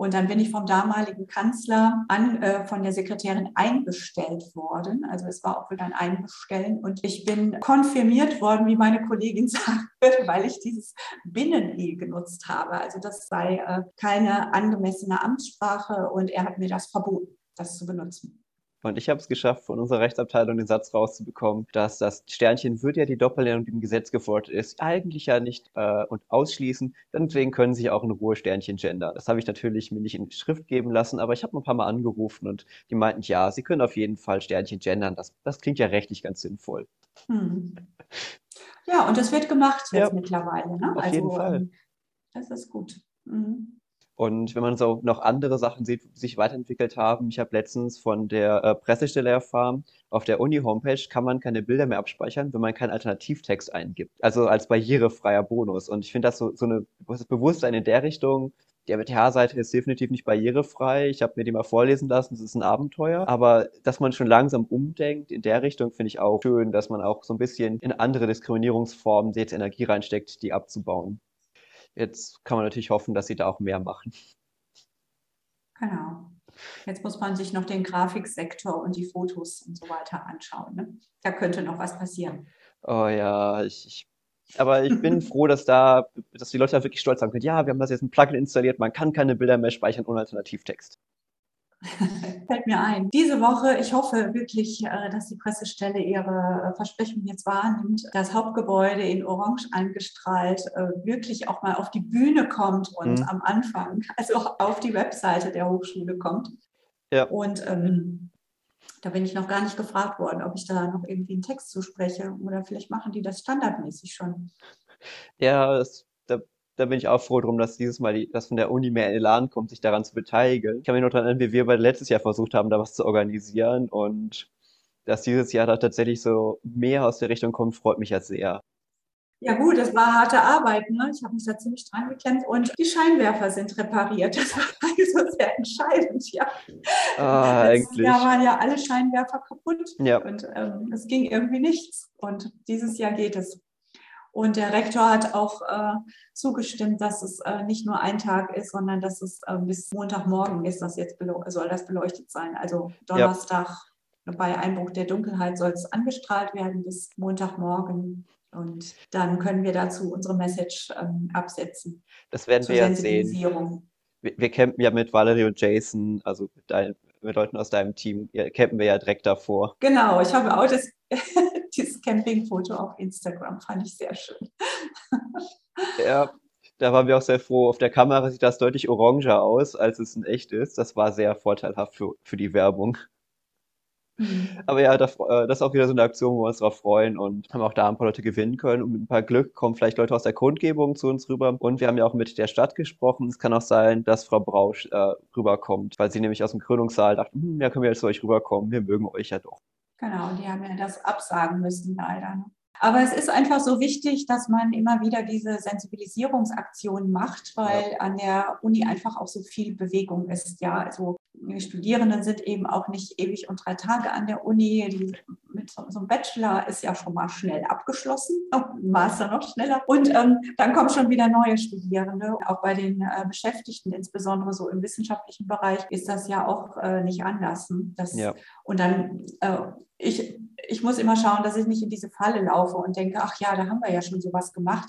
und dann bin ich vom damaligen Kanzler an, äh, von der Sekretärin einbestellt worden. Also es war auch wieder ein Einbestellen. Und ich bin konfirmiert worden, wie meine Kollegin [LAUGHS] sagt, weil ich dieses Binnen-I genutzt habe. Also das sei äh, keine angemessene Amtssprache und er hat mir das verboten, das zu benutzen. Und ich habe es geschafft, von unserer Rechtsabteilung den Satz rauszubekommen, dass das Sternchen wird ja die Doppellernung, die im Gesetz gefordert ist, eigentlich ja nicht äh, und ausschließen. Deswegen können sie auch in Ruhe Sternchen gendern. Das habe ich natürlich mir nicht in Schrift geben lassen, aber ich habe ein paar Mal angerufen und die meinten, ja, sie können auf jeden Fall Sternchen gendern. Das, das klingt ja rechtlich ganz sinnvoll. Hm. Ja, und das wird gemacht jetzt ja, mittlerweile. Ne? Auf also, jeden Fall. Ähm, das ist gut. Mhm. Und wenn man so noch andere Sachen sieht, sich weiterentwickelt haben, ich habe letztens von der äh, Pressestelle erfahren, auf der Uni-Homepage kann man keine Bilder mehr abspeichern, wenn man keinen Alternativtext eingibt. Also als barrierefreier Bonus. Und ich finde das so, so eine das Bewusstsein in der Richtung, die MTH-Seite ist definitiv nicht barrierefrei. Ich habe mir die mal vorlesen lassen, das ist ein Abenteuer. Aber dass man schon langsam umdenkt in der Richtung, finde ich auch schön, dass man auch so ein bisschen in andere Diskriminierungsformen jetzt Energie reinsteckt, die abzubauen. Jetzt kann man natürlich hoffen, dass sie da auch mehr machen. Genau. Jetzt muss man sich noch den Grafiksektor und die Fotos und so weiter anschauen. Ne? Da könnte noch was passieren. Oh ja, ich, ich aber ich bin [LAUGHS] froh, dass da, dass die Leute da wirklich stolz sein können. Ja, wir haben das jetzt ein Plugin installiert, man kann keine Bilder mehr speichern ohne Alternativtext. [LAUGHS] Fällt mir ein. Diese Woche, ich hoffe wirklich, äh, dass die Pressestelle ihre Versprechungen jetzt wahrnimmt, das Hauptgebäude in Orange angestrahlt äh, wirklich auch mal auf die Bühne kommt und mhm. am Anfang, also auf die Webseite der Hochschule kommt. Ja. Und ähm, da bin ich noch gar nicht gefragt worden, ob ich da noch irgendwie einen Text zuspreche oder vielleicht machen die das standardmäßig schon. Ja, das da bin ich auch froh drum, dass dieses Mal die, dass von der Uni mehr Elan kommt, sich daran zu beteiligen. Ich kann mich noch daran erinnern, wie wir bei letztes Jahr versucht haben, da was zu organisieren und dass dieses Jahr da tatsächlich so mehr aus der Richtung kommt, freut mich ja sehr. Ja gut, das war harte Arbeit. Ne? Ich habe mich da ziemlich dran geklemmt und die Scheinwerfer sind repariert. Das war [LAUGHS] also sehr entscheidend, ja. Ah, eigentlich. Jahr waren ja alle Scheinwerfer kaputt ja. und ähm, es ging irgendwie nichts. Und dieses Jahr geht es. Und der Rektor hat auch äh, zugestimmt, dass es äh, nicht nur ein Tag ist, sondern dass es äh, bis Montagmorgen ist, das jetzt soll das beleuchtet sein. Also Donnerstag ja. bei Einbruch der Dunkelheit soll es angestrahlt werden bis Montagmorgen. Und dann können wir dazu unsere Message ähm, absetzen. Das werden wir ja sehen. Wir, wir campen ja mit Valerie und Jason, also mit, dein, mit Leuten aus deinem Team, campen wir ja direkt davor. Genau, ich habe auch das dieses Campingfoto auf Instagram. Fand ich sehr schön. [LAUGHS] Ja, da waren wir auch sehr froh. Auf der Kamera sieht das deutlich oranger aus, als es in echt ist. Das war sehr vorteilhaft für, für die Werbung. Mhm. Aber ja, das, äh, das, ist auch wieder so eine Aktion, wo wir uns drauf freuen und haben auch da ein paar Leute gewinnen können. Und mit ein paar Glück kommen vielleicht Leute aus der Kundgebung zu uns rüber. Und wir haben ja auch mit der Stadt gesprochen. Es kann auch sein, dass Frau Brausch äh, rüberkommt, weil sie nämlich aus dem Krönungssaal dachte, hm, ja, können wir jetzt zu euch rüberkommen. Wir mögen euch ja doch. Genau, die haben ja das absagen müssen leider. Aber es ist einfach so wichtig, dass man immer wieder diese Sensibilisierungsaktionen macht, weil an der Uni einfach auch so viel Bewegung ist. Ja, also die Studierenden sind eben auch nicht ewig und drei Tage an der Uni. Die, mit so, so, einem Bachelor ist ja schon mal schnell abgeschlossen, [LAUGHS] Master noch schneller. Und ähm, dann kommen schon wieder neue Studierende. Auch bei den äh, Beschäftigten, insbesondere so im wissenschaftlichen Bereich, ist das ja auch äh, nicht anders. Ne? Das, ja. Und dann äh, ich, ich muss immer schauen, dass ich nicht in diese Falle laufe und denke, ach ja, da haben wir ja schon sowas gemacht.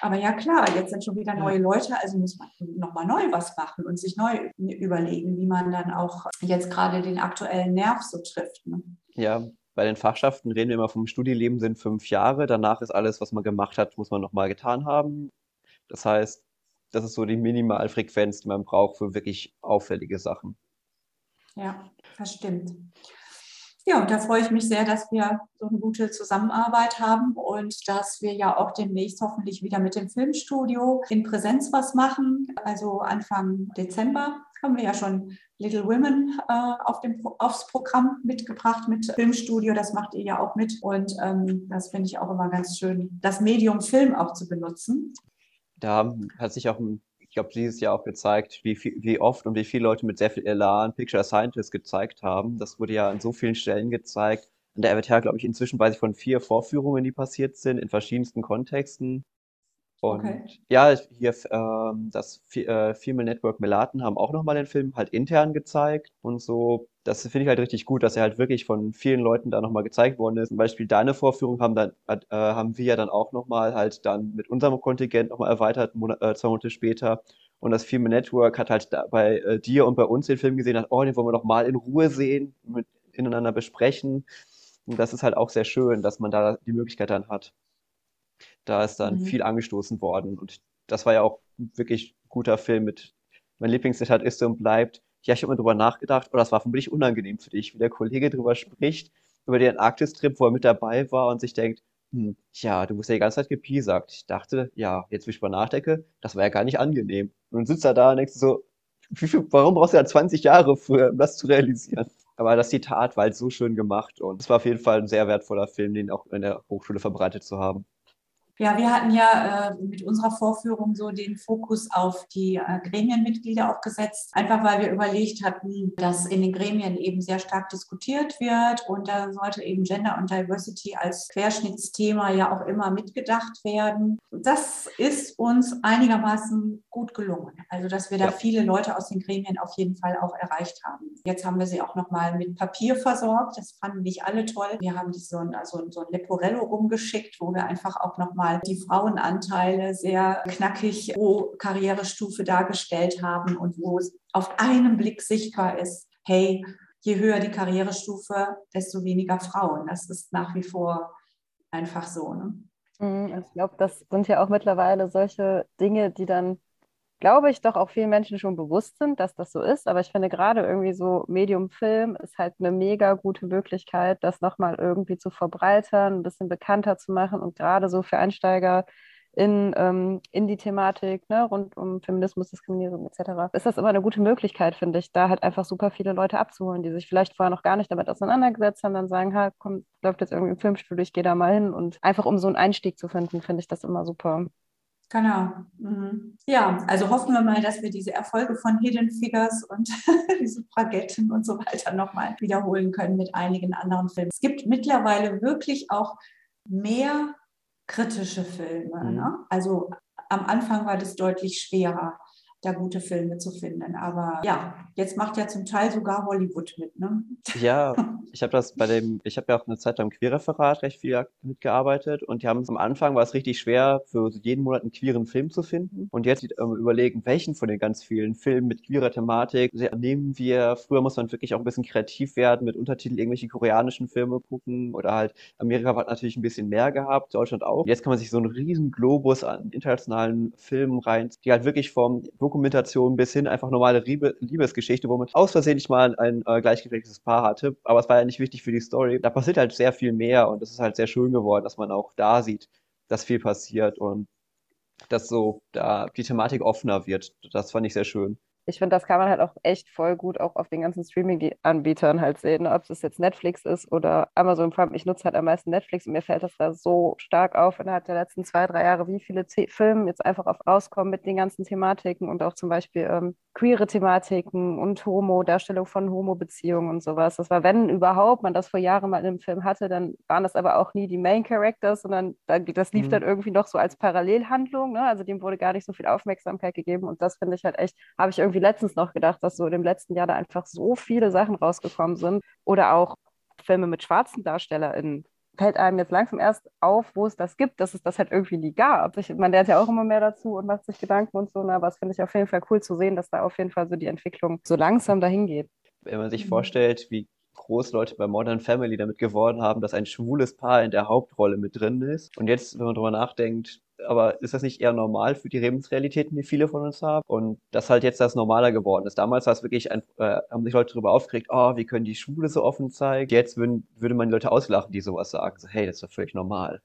Aber ja klar, jetzt sind schon wieder neue Leute, also muss man nochmal neu was machen und sich neu überlegen, wie man dann auch jetzt gerade den aktuellen Nerv so trifft. Ne? Ja, bei den Fachschaften reden wir immer vom Studieleben sind fünf Jahre. Danach ist alles, was man gemacht hat, muss man nochmal getan haben. Das heißt, das ist so die Minimalfrequenz, die man braucht für wirklich auffällige Sachen. Ja, das stimmt. Ja, und da freue ich mich sehr, dass wir so eine gute Zusammenarbeit haben und dass wir ja auch demnächst hoffentlich wieder mit dem Filmstudio in Präsenz was machen. Also Anfang Dezember haben wir ja schon Little Women äh, auf dem, aufs Programm mitgebracht mit Filmstudio. Das macht ihr ja auch mit. Und ähm, das finde ich auch immer ganz schön, das Medium Film auch zu benutzen. Da hat sich auch ein ich glaube, dieses Jahr auch gezeigt, wie, viel, wie oft und wie viele Leute mit sehr viel Elan Picture Scientist gezeigt haben. Das wurde ja an so vielen Stellen gezeigt. An der RWTH, glaube ich, inzwischen weiß ich von vier Vorführungen, die passiert sind, in verschiedensten Kontexten. Und okay. ja, hier ähm, das äh, Female Network Melaten haben auch nochmal den Film halt intern gezeigt und so. Das finde ich halt richtig gut, dass er halt wirklich von vielen Leuten da nochmal gezeigt worden ist. Zum Beispiel deine Vorführung haben dann äh, haben wir ja dann auch nochmal halt dann mit unserem Kontingent nochmal erweitert, Monat, äh, zwei Monate später. Und das Female Network hat halt da bei äh, dir und bei uns den Film gesehen, hat, oh, den wollen wir noch mal in Ruhe sehen, mit, ineinander besprechen. Und das ist halt auch sehr schön, dass man da die Möglichkeit dann hat. Da ist dann mhm. viel angestoßen worden. Und das war ja auch wirklich guter Film mit mein Lieblingszitat ist und bleibt, ja, ich habe mir drüber nachgedacht, oder oh, das war vermutlich unangenehm für dich, wie der Kollege drüber spricht, über den Arktis-Trip, wo er mit dabei war und sich denkt, hm, ja, du musst ja die ganze Zeit gepiesackt. Ich dachte, ja, jetzt, wo ich mal nachdenke, das war ja gar nicht angenehm. Und dann sitzt er da und denkst so, wie viel, warum brauchst du ja 20 Jahre für, um das zu realisieren? Aber das Zitat war halt so schön gemacht und es war auf jeden Fall ein sehr wertvoller Film, den auch in der Hochschule verbreitet zu haben. Ja, wir hatten ja äh, mit unserer Vorführung so den Fokus auf die äh, Gremienmitglieder auch gesetzt, einfach weil wir überlegt hatten, dass in den Gremien eben sehr stark diskutiert wird und da sollte eben Gender und Diversity als Querschnittsthema ja auch immer mitgedacht werden. Das ist uns einigermaßen gut gelungen. Also, dass wir da viele Leute aus den Gremien auf jeden Fall auch erreicht haben. Jetzt haben wir sie auch nochmal mit Papier versorgt. Das fanden nicht alle toll. Wir haben so ein, also so ein Leporello rumgeschickt, wo wir einfach auch nochmal nochmal die Frauenanteile sehr knackig pro Karrierestufe dargestellt haben und wo es auf einen Blick sichtbar ist, hey, je höher die Karrierestufe, desto weniger Frauen. Das ist nach wie vor einfach so. Ne? Mhm, ich glaube, das sind ja auch mittlerweile solche Dinge, die dann glaube ich, doch auch vielen Menschen schon bewusst sind, dass das so ist. Aber ich finde gerade irgendwie so Medium Film ist halt eine mega gute Möglichkeit, das nochmal irgendwie zu verbreitern, ein bisschen bekannter zu machen und gerade so für Einsteiger in, ähm, in die Thematik ne, rund um Feminismus, Diskriminierung etc. ist das immer eine gute Möglichkeit, finde ich, da halt einfach super viele Leute abzuholen, die sich vielleicht vorher noch gar nicht damit auseinandergesetzt haben, dann sagen, ha, komm, läuft jetzt irgendwie im Filmstudio, ich gehe da mal hin und einfach um so einen Einstieg zu finden, finde ich das immer super. Genau. Mhm. Ja, also hoffen wir mal, dass wir diese Erfolge von Hidden Figures und [LAUGHS] diese Pragetten und so weiter nochmal wiederholen können mit einigen anderen Filmen. Es gibt mittlerweile wirklich auch mehr kritische Filme. Mhm. Ne? Also am Anfang war das deutlich schwerer da gute Filme zu finden. Aber ja, jetzt macht ja zum Teil sogar Hollywood mit, ne? [LAUGHS] Ja, ich habe das bei dem, ich habe ja auch eine Zeit lang Queerreferat recht viel mitgearbeitet und die haben am Anfang war es richtig schwer, für jeden Monat einen queeren Film zu finden. Und jetzt ähm, überlegen, welchen von den ganz vielen Filmen mit queerer Thematik nehmen wir. Früher muss man wirklich auch ein bisschen kreativ werden, mit Untertiteln irgendwelche koreanischen Filme gucken oder halt Amerika hat natürlich ein bisschen mehr gehabt, Deutschland auch. Jetzt kann man sich so einen riesen Globus an internationalen Filmen rein, die halt wirklich vom Dokumentation bis hin einfach normale Liebe Liebesgeschichte, wo man aus Versehen mal ein äh, gleichgeschlechtliches Paar hatte. Aber es war ja nicht wichtig für die Story. Da passiert halt sehr viel mehr und es ist halt sehr schön geworden, dass man auch da sieht, dass viel passiert und dass so da die Thematik offener wird. Das fand ich sehr schön ich finde, das kann man halt auch echt voll gut auch auf den ganzen Streaming-Anbietern halt sehen, ob es jetzt Netflix ist oder Amazon Prime. Ich nutze halt am meisten Netflix und mir fällt das da so stark auf innerhalb der letzten zwei, drei Jahre, wie viele The Filme jetzt einfach auf rauskommen mit den ganzen Thematiken und auch zum Beispiel ähm, queere Thematiken und Homo, Darstellung von Homo-Beziehungen und sowas. Das war, wenn überhaupt man das vor Jahren mal in einem Film hatte, dann waren das aber auch nie die Main Characters, sondern das lief mhm. dann irgendwie noch so als Parallelhandlung. Ne? Also dem wurde gar nicht so viel Aufmerksamkeit gegeben und das finde ich halt echt, habe ich irgendwie letztens noch gedacht, dass so in dem letzten Jahr da einfach so viele Sachen rausgekommen sind oder auch Filme mit schwarzen DarstellerInnen fällt einem jetzt langsam erst auf, wo es das gibt, dass es das halt irgendwie nie gab. Ich, man lernt ja auch immer mehr dazu und macht sich Gedanken und so, ne, aber es finde ich auf jeden Fall cool zu sehen, dass da auf jeden Fall so die Entwicklung so langsam dahin geht. Wenn man sich mhm. vorstellt, wie groß Leute bei Modern Family damit geworden haben, dass ein schwules Paar in der Hauptrolle mit drin ist. Und jetzt, wenn man drüber nachdenkt, aber ist das nicht eher normal für die Lebensrealitäten, die viele von uns haben? Und das halt jetzt das normaler geworden ist. Damals war es wirklich ein, äh, haben sich Leute darüber aufgeregt, oh, wie können die Schwule so offen zeigen? Jetzt würden, würde man die Leute auslachen, die sowas sagen. So, hey, das ist doch völlig normal.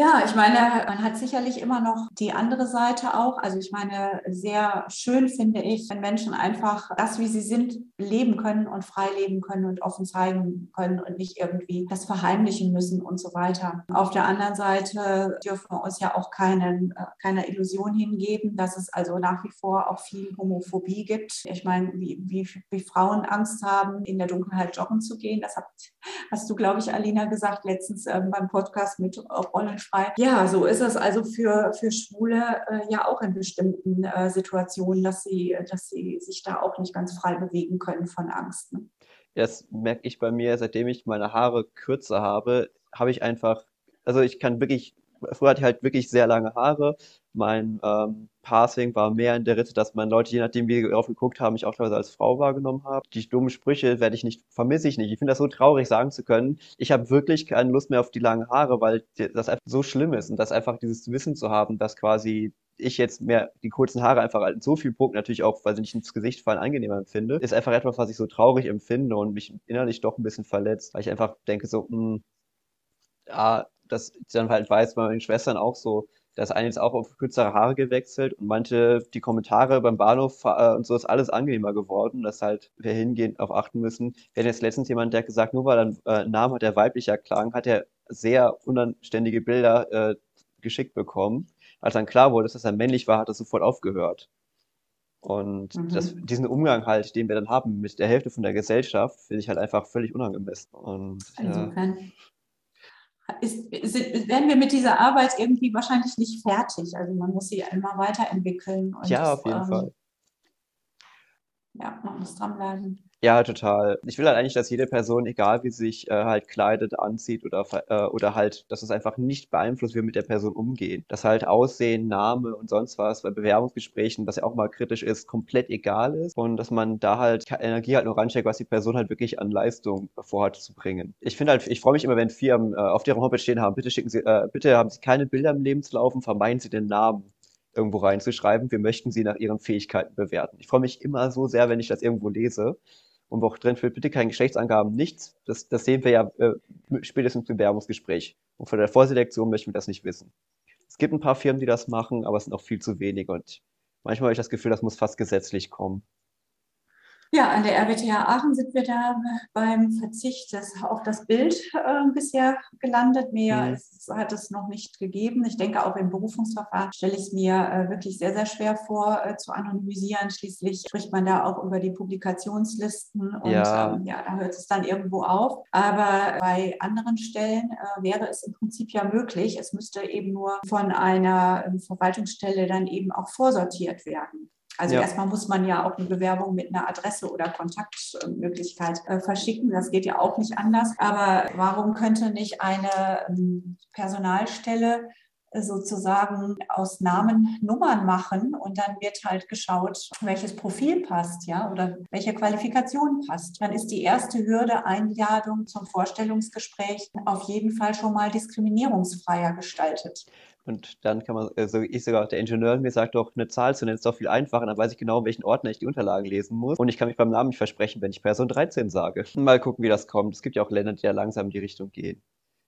Ja, ich meine, man hat sicherlich immer noch die andere Seite auch. Also ich meine, sehr schön finde ich, wenn Menschen einfach das, wie sie sind, leben können und frei leben können und offen zeigen können und nicht irgendwie das verheimlichen müssen und so weiter. Auf der anderen Seite dürfen wir uns ja auch keinen, äh, keiner Illusion hingeben, dass es also nach wie vor auch viel Homophobie gibt. Ich meine, wie, wie, wie Frauen Angst haben, in der Dunkelheit joggen zu gehen. Das hast, hast du, glaube ich, Alina gesagt, letztens äh, beim Podcast mit Rollen frei. Ja, so ist es also für, für Schwule äh, ja auch in bestimmten äh, Situationen, dass sie, dass sie sich da auch nicht ganz frei bewegen können von Angst. Ne? Das merke ich bei mir, seitdem ich meine Haare kürzer habe, habe ich einfach, also ich kann wirklich früher hatte ich halt wirklich sehr lange Haare. Mein ähm, Passing war mehr in der Ritte, dass man Leute, je nachdem, wie wir geguckt haben, mich auch teilweise als Frau wahrgenommen haben. Die dummen Sprüche werde ich nicht, vermisse ich nicht. Ich finde das so traurig, sagen zu können. Ich habe wirklich keine Lust mehr auf die langen Haare, weil das einfach so schlimm ist und das einfach dieses Wissen zu haben, dass quasi ich jetzt mehr die kurzen Haare einfach in so viel Punkt natürlich auch, weil sie nicht ins Gesicht fallen, angenehmer empfinde, ist einfach etwas, was ich so traurig empfinde und mich innerlich doch ein bisschen verletzt, weil ich einfach denke so, mh, hm, ja, dass ich dann halt weiß, bei meinen Schwestern auch so, dass eine jetzt auch auf kürzere Haare gewechselt und manche die Kommentare beim Bahnhof äh, und so ist alles angenehmer geworden, dass halt wir hingehen auf achten müssen. Wir hatten jetzt letztens jemand, der hat gesagt, nur weil er einen äh, Namen hat, der weiblicher klang, hat er sehr unanständige Bilder äh, geschickt bekommen. Als dann klar wurde, dass er männlich war, hat er sofort aufgehört. Und mhm. das, diesen Umgang halt, den wir dann haben mit der Hälfte von der Gesellschaft, finde ich halt einfach völlig unangemessen. Und, Insofern. Ja ist, ist, werden wir mit dieser Arbeit irgendwie wahrscheinlich nicht fertig. Also man muss sie immer weiterentwickeln. Und, ja, auf jeden ähm, Fall. Ja, man muss dranbleiben. Ja, total. Ich will halt eigentlich, dass jede Person, egal wie sich äh, halt kleidet, anzieht oder, äh, oder halt, dass es einfach nicht beeinflusst, wie wir mit der Person umgehen. Dass halt Aussehen, Name und sonst was bei Bewerbungsgesprächen, was ja auch mal kritisch ist, komplett egal ist und dass man da halt Energie halt nur ransteckt, was die Person halt wirklich an Leistung vorhat zu bringen. Ich finde halt, ich freue mich immer, wenn Firmen äh, auf deren Homepage stehen haben, bitte schicken Sie, äh, bitte haben Sie keine Bilder im Lebenslauf und vermeiden Sie den Namen irgendwo reinzuschreiben. Wir möchten sie nach ihren Fähigkeiten bewerten. Ich freue mich immer so sehr, wenn ich das irgendwo lese, und wo auch drin steht, bitte keine Geschlechtsangaben, nichts. Das, das sehen wir ja äh, spätestens im Bewerbungsgespräch. Und von der Vorselektion möchten wir das nicht wissen. Es gibt ein paar Firmen, die das machen, aber es sind auch viel zu wenig und manchmal habe ich das Gefühl, das muss fast gesetzlich kommen. Ja, an der RWTH Aachen sind wir da beim Verzicht des, auf das Bild äh, bisher gelandet. Mehr mhm. ist, hat es noch nicht gegeben. Ich denke, auch im Berufungsverfahren stelle ich es mir äh, wirklich sehr, sehr schwer vor, äh, zu anonymisieren. Schließlich spricht man da auch über die Publikationslisten und ja, ähm, ja da hört es dann irgendwo auf. Aber bei anderen Stellen äh, wäre es im Prinzip ja möglich. Es müsste eben nur von einer ähm, Verwaltungsstelle dann eben auch vorsortiert werden. Also ja. erstmal muss man ja auch eine Bewerbung mit einer Adresse oder Kontaktmöglichkeit äh, verschicken. Das geht ja auch nicht anders. Aber warum könnte nicht eine ähm, Personalstelle sozusagen aus Namen Nummern machen und dann wird halt geschaut, welches Profil passt, ja, oder welche Qualifikation passt. Dann ist die erste Hürde Einladung zum Vorstellungsgespräch auf jeden Fall schon mal diskriminierungsfreier gestaltet. Und dann kann man, also ich sogar, der Ingenieur mir sagt doch, eine Zahl zu nennen ist doch viel einfacher, dann weiß ich genau, in welchen Ordner ich die Unterlagen lesen muss. Und ich kann mich beim Namen nicht versprechen, wenn ich Person 13 sage. Mal gucken, wie das kommt. Es gibt ja auch Länder, die ja langsam in die Richtung gehen.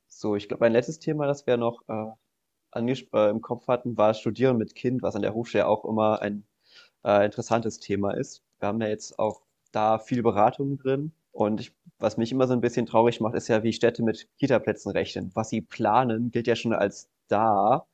So, ich glaube, ein letztes Thema, das wir noch äh, äh, im Kopf hatten, war Studieren mit Kind, was an der Hochschule auch immer ein äh, interessantes Thema ist. Wir haben ja jetzt auch da viel Beratung drin. Und ich, was mich immer so ein bisschen traurig macht, ist ja, wie Städte mit Kita-Plätzen rechnen. Was sie planen, gilt ja schon als da.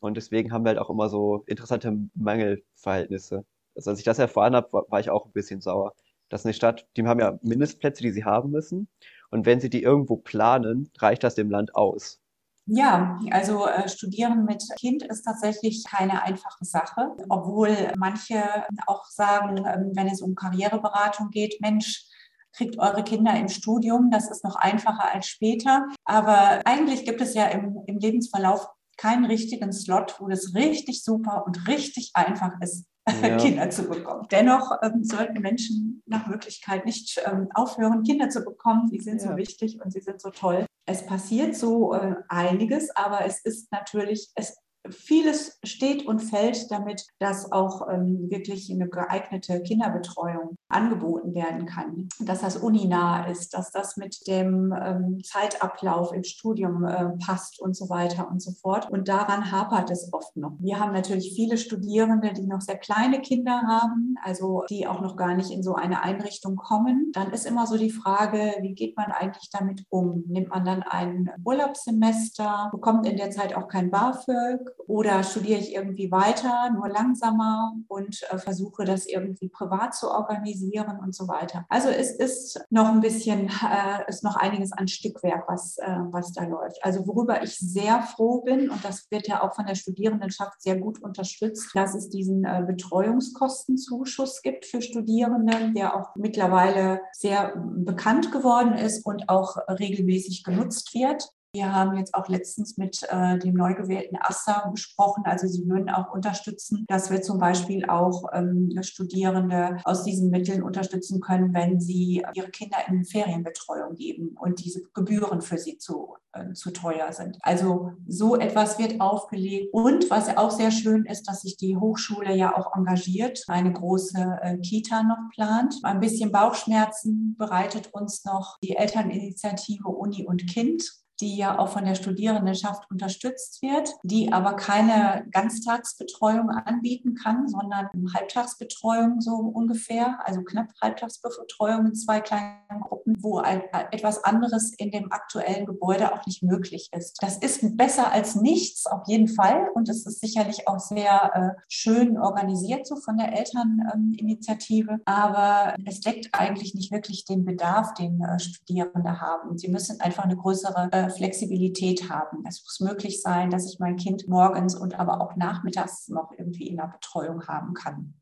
Und deswegen haben wir halt auch immer so interessante Mangelverhältnisse. Also als ich das erfahren habe, war, war ich auch ein bisschen sauer. Das ist eine Stadt, die haben ja Mindestplätze, die sie haben müssen. Und wenn sie die irgendwo planen, reicht das dem Land aus. Ja, also äh, Studieren mit Kind ist tatsächlich keine einfache Sache, obwohl manche auch sagen, ähm, wenn es um Karriereberatung geht, Mensch, kriegt eure Kinder im Studium, das ist noch einfacher als später. Aber eigentlich gibt es ja im, im Lebensverlauf keinen richtigen Slot, wo das richtig super und richtig einfach ist, [LAUGHS] ja. Kinder zu bekommen. Dennoch ähm, sollten Menschen nach Möglichkeit nicht ähm, aufhören, Kinder zu bekommen. Die sind ja. so wichtig und sie sind so toll. Es passiert so äh, einiges, aber es ist natürlich, es vieles steht und fällt damit, dass auch ähm, wirklich eine geeignete Kinderbetreuung angeboten werden kann, dass das uninah ist, dass das mit dem ähm, Zeitablauf im Studium äh, passt und so weiter und so fort. Und daran hapert es oft noch. Wir haben natürlich viele Studierende, die noch sehr kleine Kinder haben, also die auch noch gar nicht in so eine Einrichtung kommen. Dann ist immer so die Frage, wie geht man eigentlich damit um? Nimmt man dann ein Urlaubssemester, bekommt in der Zeit auch kein BAföG oder studiere ich irgendwie weiter, nur langsamer und äh, versuche das irgendwie privat zu organisieren und so weiter. Also es ist noch ein bisschen, äh, ist noch einiges an Stückwerk, was, äh, was da läuft. Also worüber ich sehr froh bin, und das wird ja auch von der Studierendenschaft sehr gut unterstützt, dass es diesen äh, Betreuungskostenzuschuss gibt für Studierende, der auch mittlerweile sehr bekannt geworden ist und auch regelmäßig genutzt wird. Wir haben jetzt auch letztens mit äh, dem neu gewählten ASSA besprochen. Also sie würden auch unterstützen, dass wir zum Beispiel auch ähm, Studierende aus diesen Mitteln unterstützen können, wenn sie ihre Kinder in Ferienbetreuung geben und diese Gebühren für sie zu, äh, zu teuer sind. Also so etwas wird aufgelegt. Und was auch sehr schön ist, dass sich die Hochschule ja auch engagiert, eine große äh, Kita noch plant. Ein bisschen Bauchschmerzen bereitet uns noch die Elterninitiative Uni und Kind die ja auch von der Studierendenschaft unterstützt wird, die aber keine Ganztagsbetreuung anbieten kann, sondern Halbtagsbetreuung so ungefähr, also knapp Halbtagsbetreuung in zwei kleinen Gruppen, wo etwas anderes in dem aktuellen Gebäude auch nicht möglich ist. Das ist besser als nichts, auf jeden Fall. Und es ist sicherlich auch sehr äh, schön organisiert, so von der Elterninitiative. Aber es deckt eigentlich nicht wirklich den Bedarf, den äh, Studierende haben. Sie müssen einfach eine größere äh, Flexibilität haben. Es muss möglich sein, dass ich mein Kind morgens und aber auch nachmittags noch irgendwie in der Betreuung haben kann.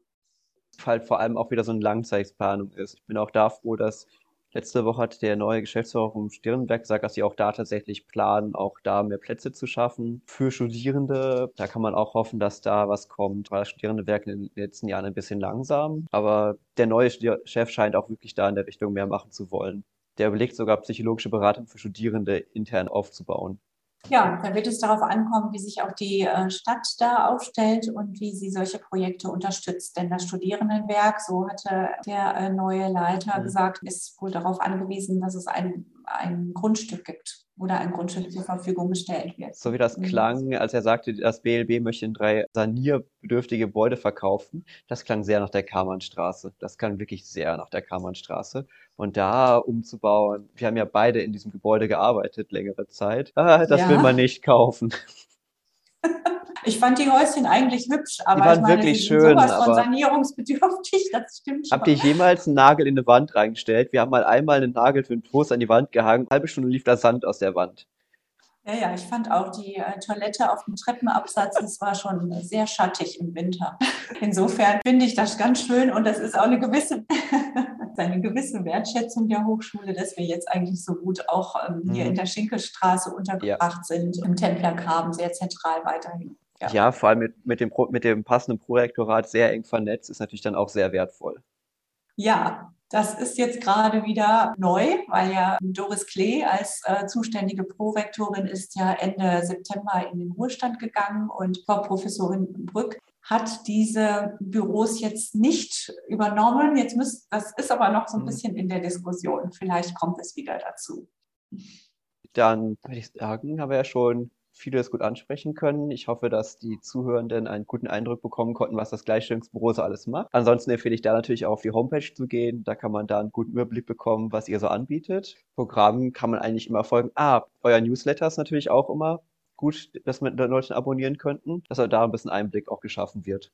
Halt vor allem auch wieder so eine Langzeitplanung ist. Ich bin auch da froh, dass letzte Woche hat der neue Geschäftsführer vom Stirnberg gesagt, dass sie auch da tatsächlich planen, auch da mehr Plätze zu schaffen für Studierende. Da kann man auch hoffen, dass da was kommt, weil das Studierendewerk in den letzten Jahren ein bisschen langsam. Aber der neue Chef scheint auch wirklich da in der Richtung mehr machen zu wollen der überlegt sogar psychologische Beratung für Studierende intern aufzubauen. Ja, da wird es darauf ankommen, wie sich auch die äh, Stadt da aufstellt und wie sie solche Projekte unterstützt. Denn das Studierendenwerk, so hatte der äh, neue Leiter mhm. gesagt, ist wohl darauf angewiesen, dass es ein, ein Grundstück gibt oder ein Grundstück zur Verfügung gestellt wird. So wie das mhm. klang, als er sagte, das BLB möchte in drei sanierbedürftige Gebäude verkaufen, das klang sehr nach der Karmannstraße. Das klang wirklich sehr nach der Karmannstraße. Und da umzubauen, wir haben ja beide in diesem Gebäude gearbeitet längere Zeit, ah, das ja. will man nicht kaufen. Ich fand die Häuschen eigentlich hübsch, aber die waren ich meine, wirklich schön, sowas von sanierungsbedürftig, [LAUGHS] das stimmt schon. Habt ihr jemals einen Nagel in eine Wand reingestellt? Wir haben mal einmal einen Nagel für einen Toast an die Wand gehangen, eine halbe Stunde lief da Sand aus der Wand. Ja, ja, ich fand auch die äh, Toilette auf dem Treppenabsatz, das war schon sehr schattig im Winter. Insofern finde ich das ganz schön und das ist auch eine gewisse, [LAUGHS] eine gewisse Wertschätzung der Hochschule, dass wir jetzt eigentlich so gut auch ähm, hier mhm. in der Schinkelstraße untergebracht ja. sind, im Templergraben sehr zentral weiterhin. Ja. ja, vor allem mit, mit, dem, mit dem passenden Prorektorat sehr eng vernetzt, ist natürlich dann auch sehr wertvoll. Ja, das ist jetzt gerade wieder neu, weil ja Doris Klee als äh, zuständige Prorektorin ist ja Ende September in den Ruhestand gegangen und Frau Professorin Brück hat diese Büros jetzt nicht übernommen. Jetzt müsst, das ist aber noch so ein mhm. bisschen in der Diskussion. Vielleicht kommt es wieder dazu. Dann würde ich sagen, haben wir ja schon vieles gut ansprechen können. Ich hoffe, dass die Zuhörenden einen guten Eindruck bekommen konnten, was das Gleichstellungsbüro so alles macht. Ansonsten empfehle ich da natürlich auch auf die Homepage zu gehen. Da kann man da einen guten Überblick bekommen, was ihr so anbietet. Programm kann man eigentlich immer folgen. Ah, euer Newsletter ist natürlich auch immer gut, dass man Leute abonnieren könnten, dass da ein bisschen Einblick auch geschaffen wird.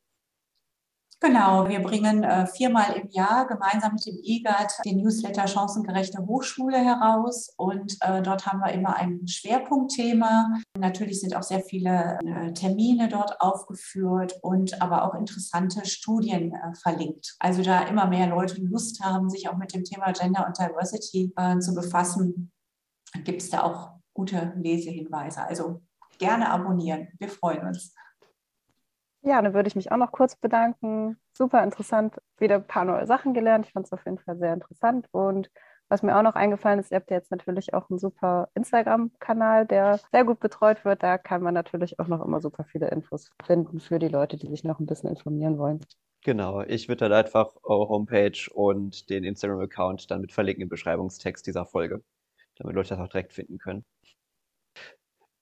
Genau, wir bringen äh, viermal im Jahr gemeinsam mit dem IGAT den Newsletter Chancengerechte Hochschule heraus und äh, dort haben wir immer ein Schwerpunktthema. Natürlich sind auch sehr viele äh, Termine dort aufgeführt und aber auch interessante Studien verlinkt. Also da immer mehr Leute Lust haben, sich auch mit dem Thema Gender und Diversity zu befassen, gibt es da auch gute Lesehinweise. Also gerne abonnieren. Wir freuen uns. Ja, dann würde ich mich auch noch kurz bedanken. Super interessant, wieder ein paar neue Sachen gelernt. Ich fand es auf jeden Fall sehr interessant. Und was mir auch noch eingefallen ist, ihr habt ja jetzt natürlich auch einen super Instagram-Kanal, der sehr gut betreut wird. Da kann man natürlich auch noch immer super viele Infos finden für die Leute, die sich noch ein bisschen informieren wollen. Genau, ich würde dann einfach eure Homepage und den Instagram-Account dann mit verlinken im Beschreibungstext dieser Folge, damit Leute das auch direkt finden können.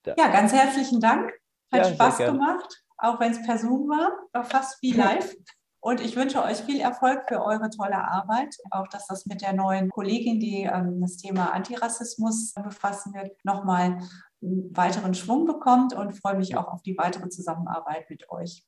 Da. Ja, ganz herzlichen Dank. Hat ja, Spaß gemacht auch wenn es per Zoom war, fast wie live. Und ich wünsche euch viel Erfolg für eure tolle Arbeit. Auch, dass das mit der neuen Kollegin, die ähm, das Thema Antirassismus befassen wird, nochmal einen weiteren Schwung bekommt und freue mich auch auf die weitere Zusammenarbeit mit euch.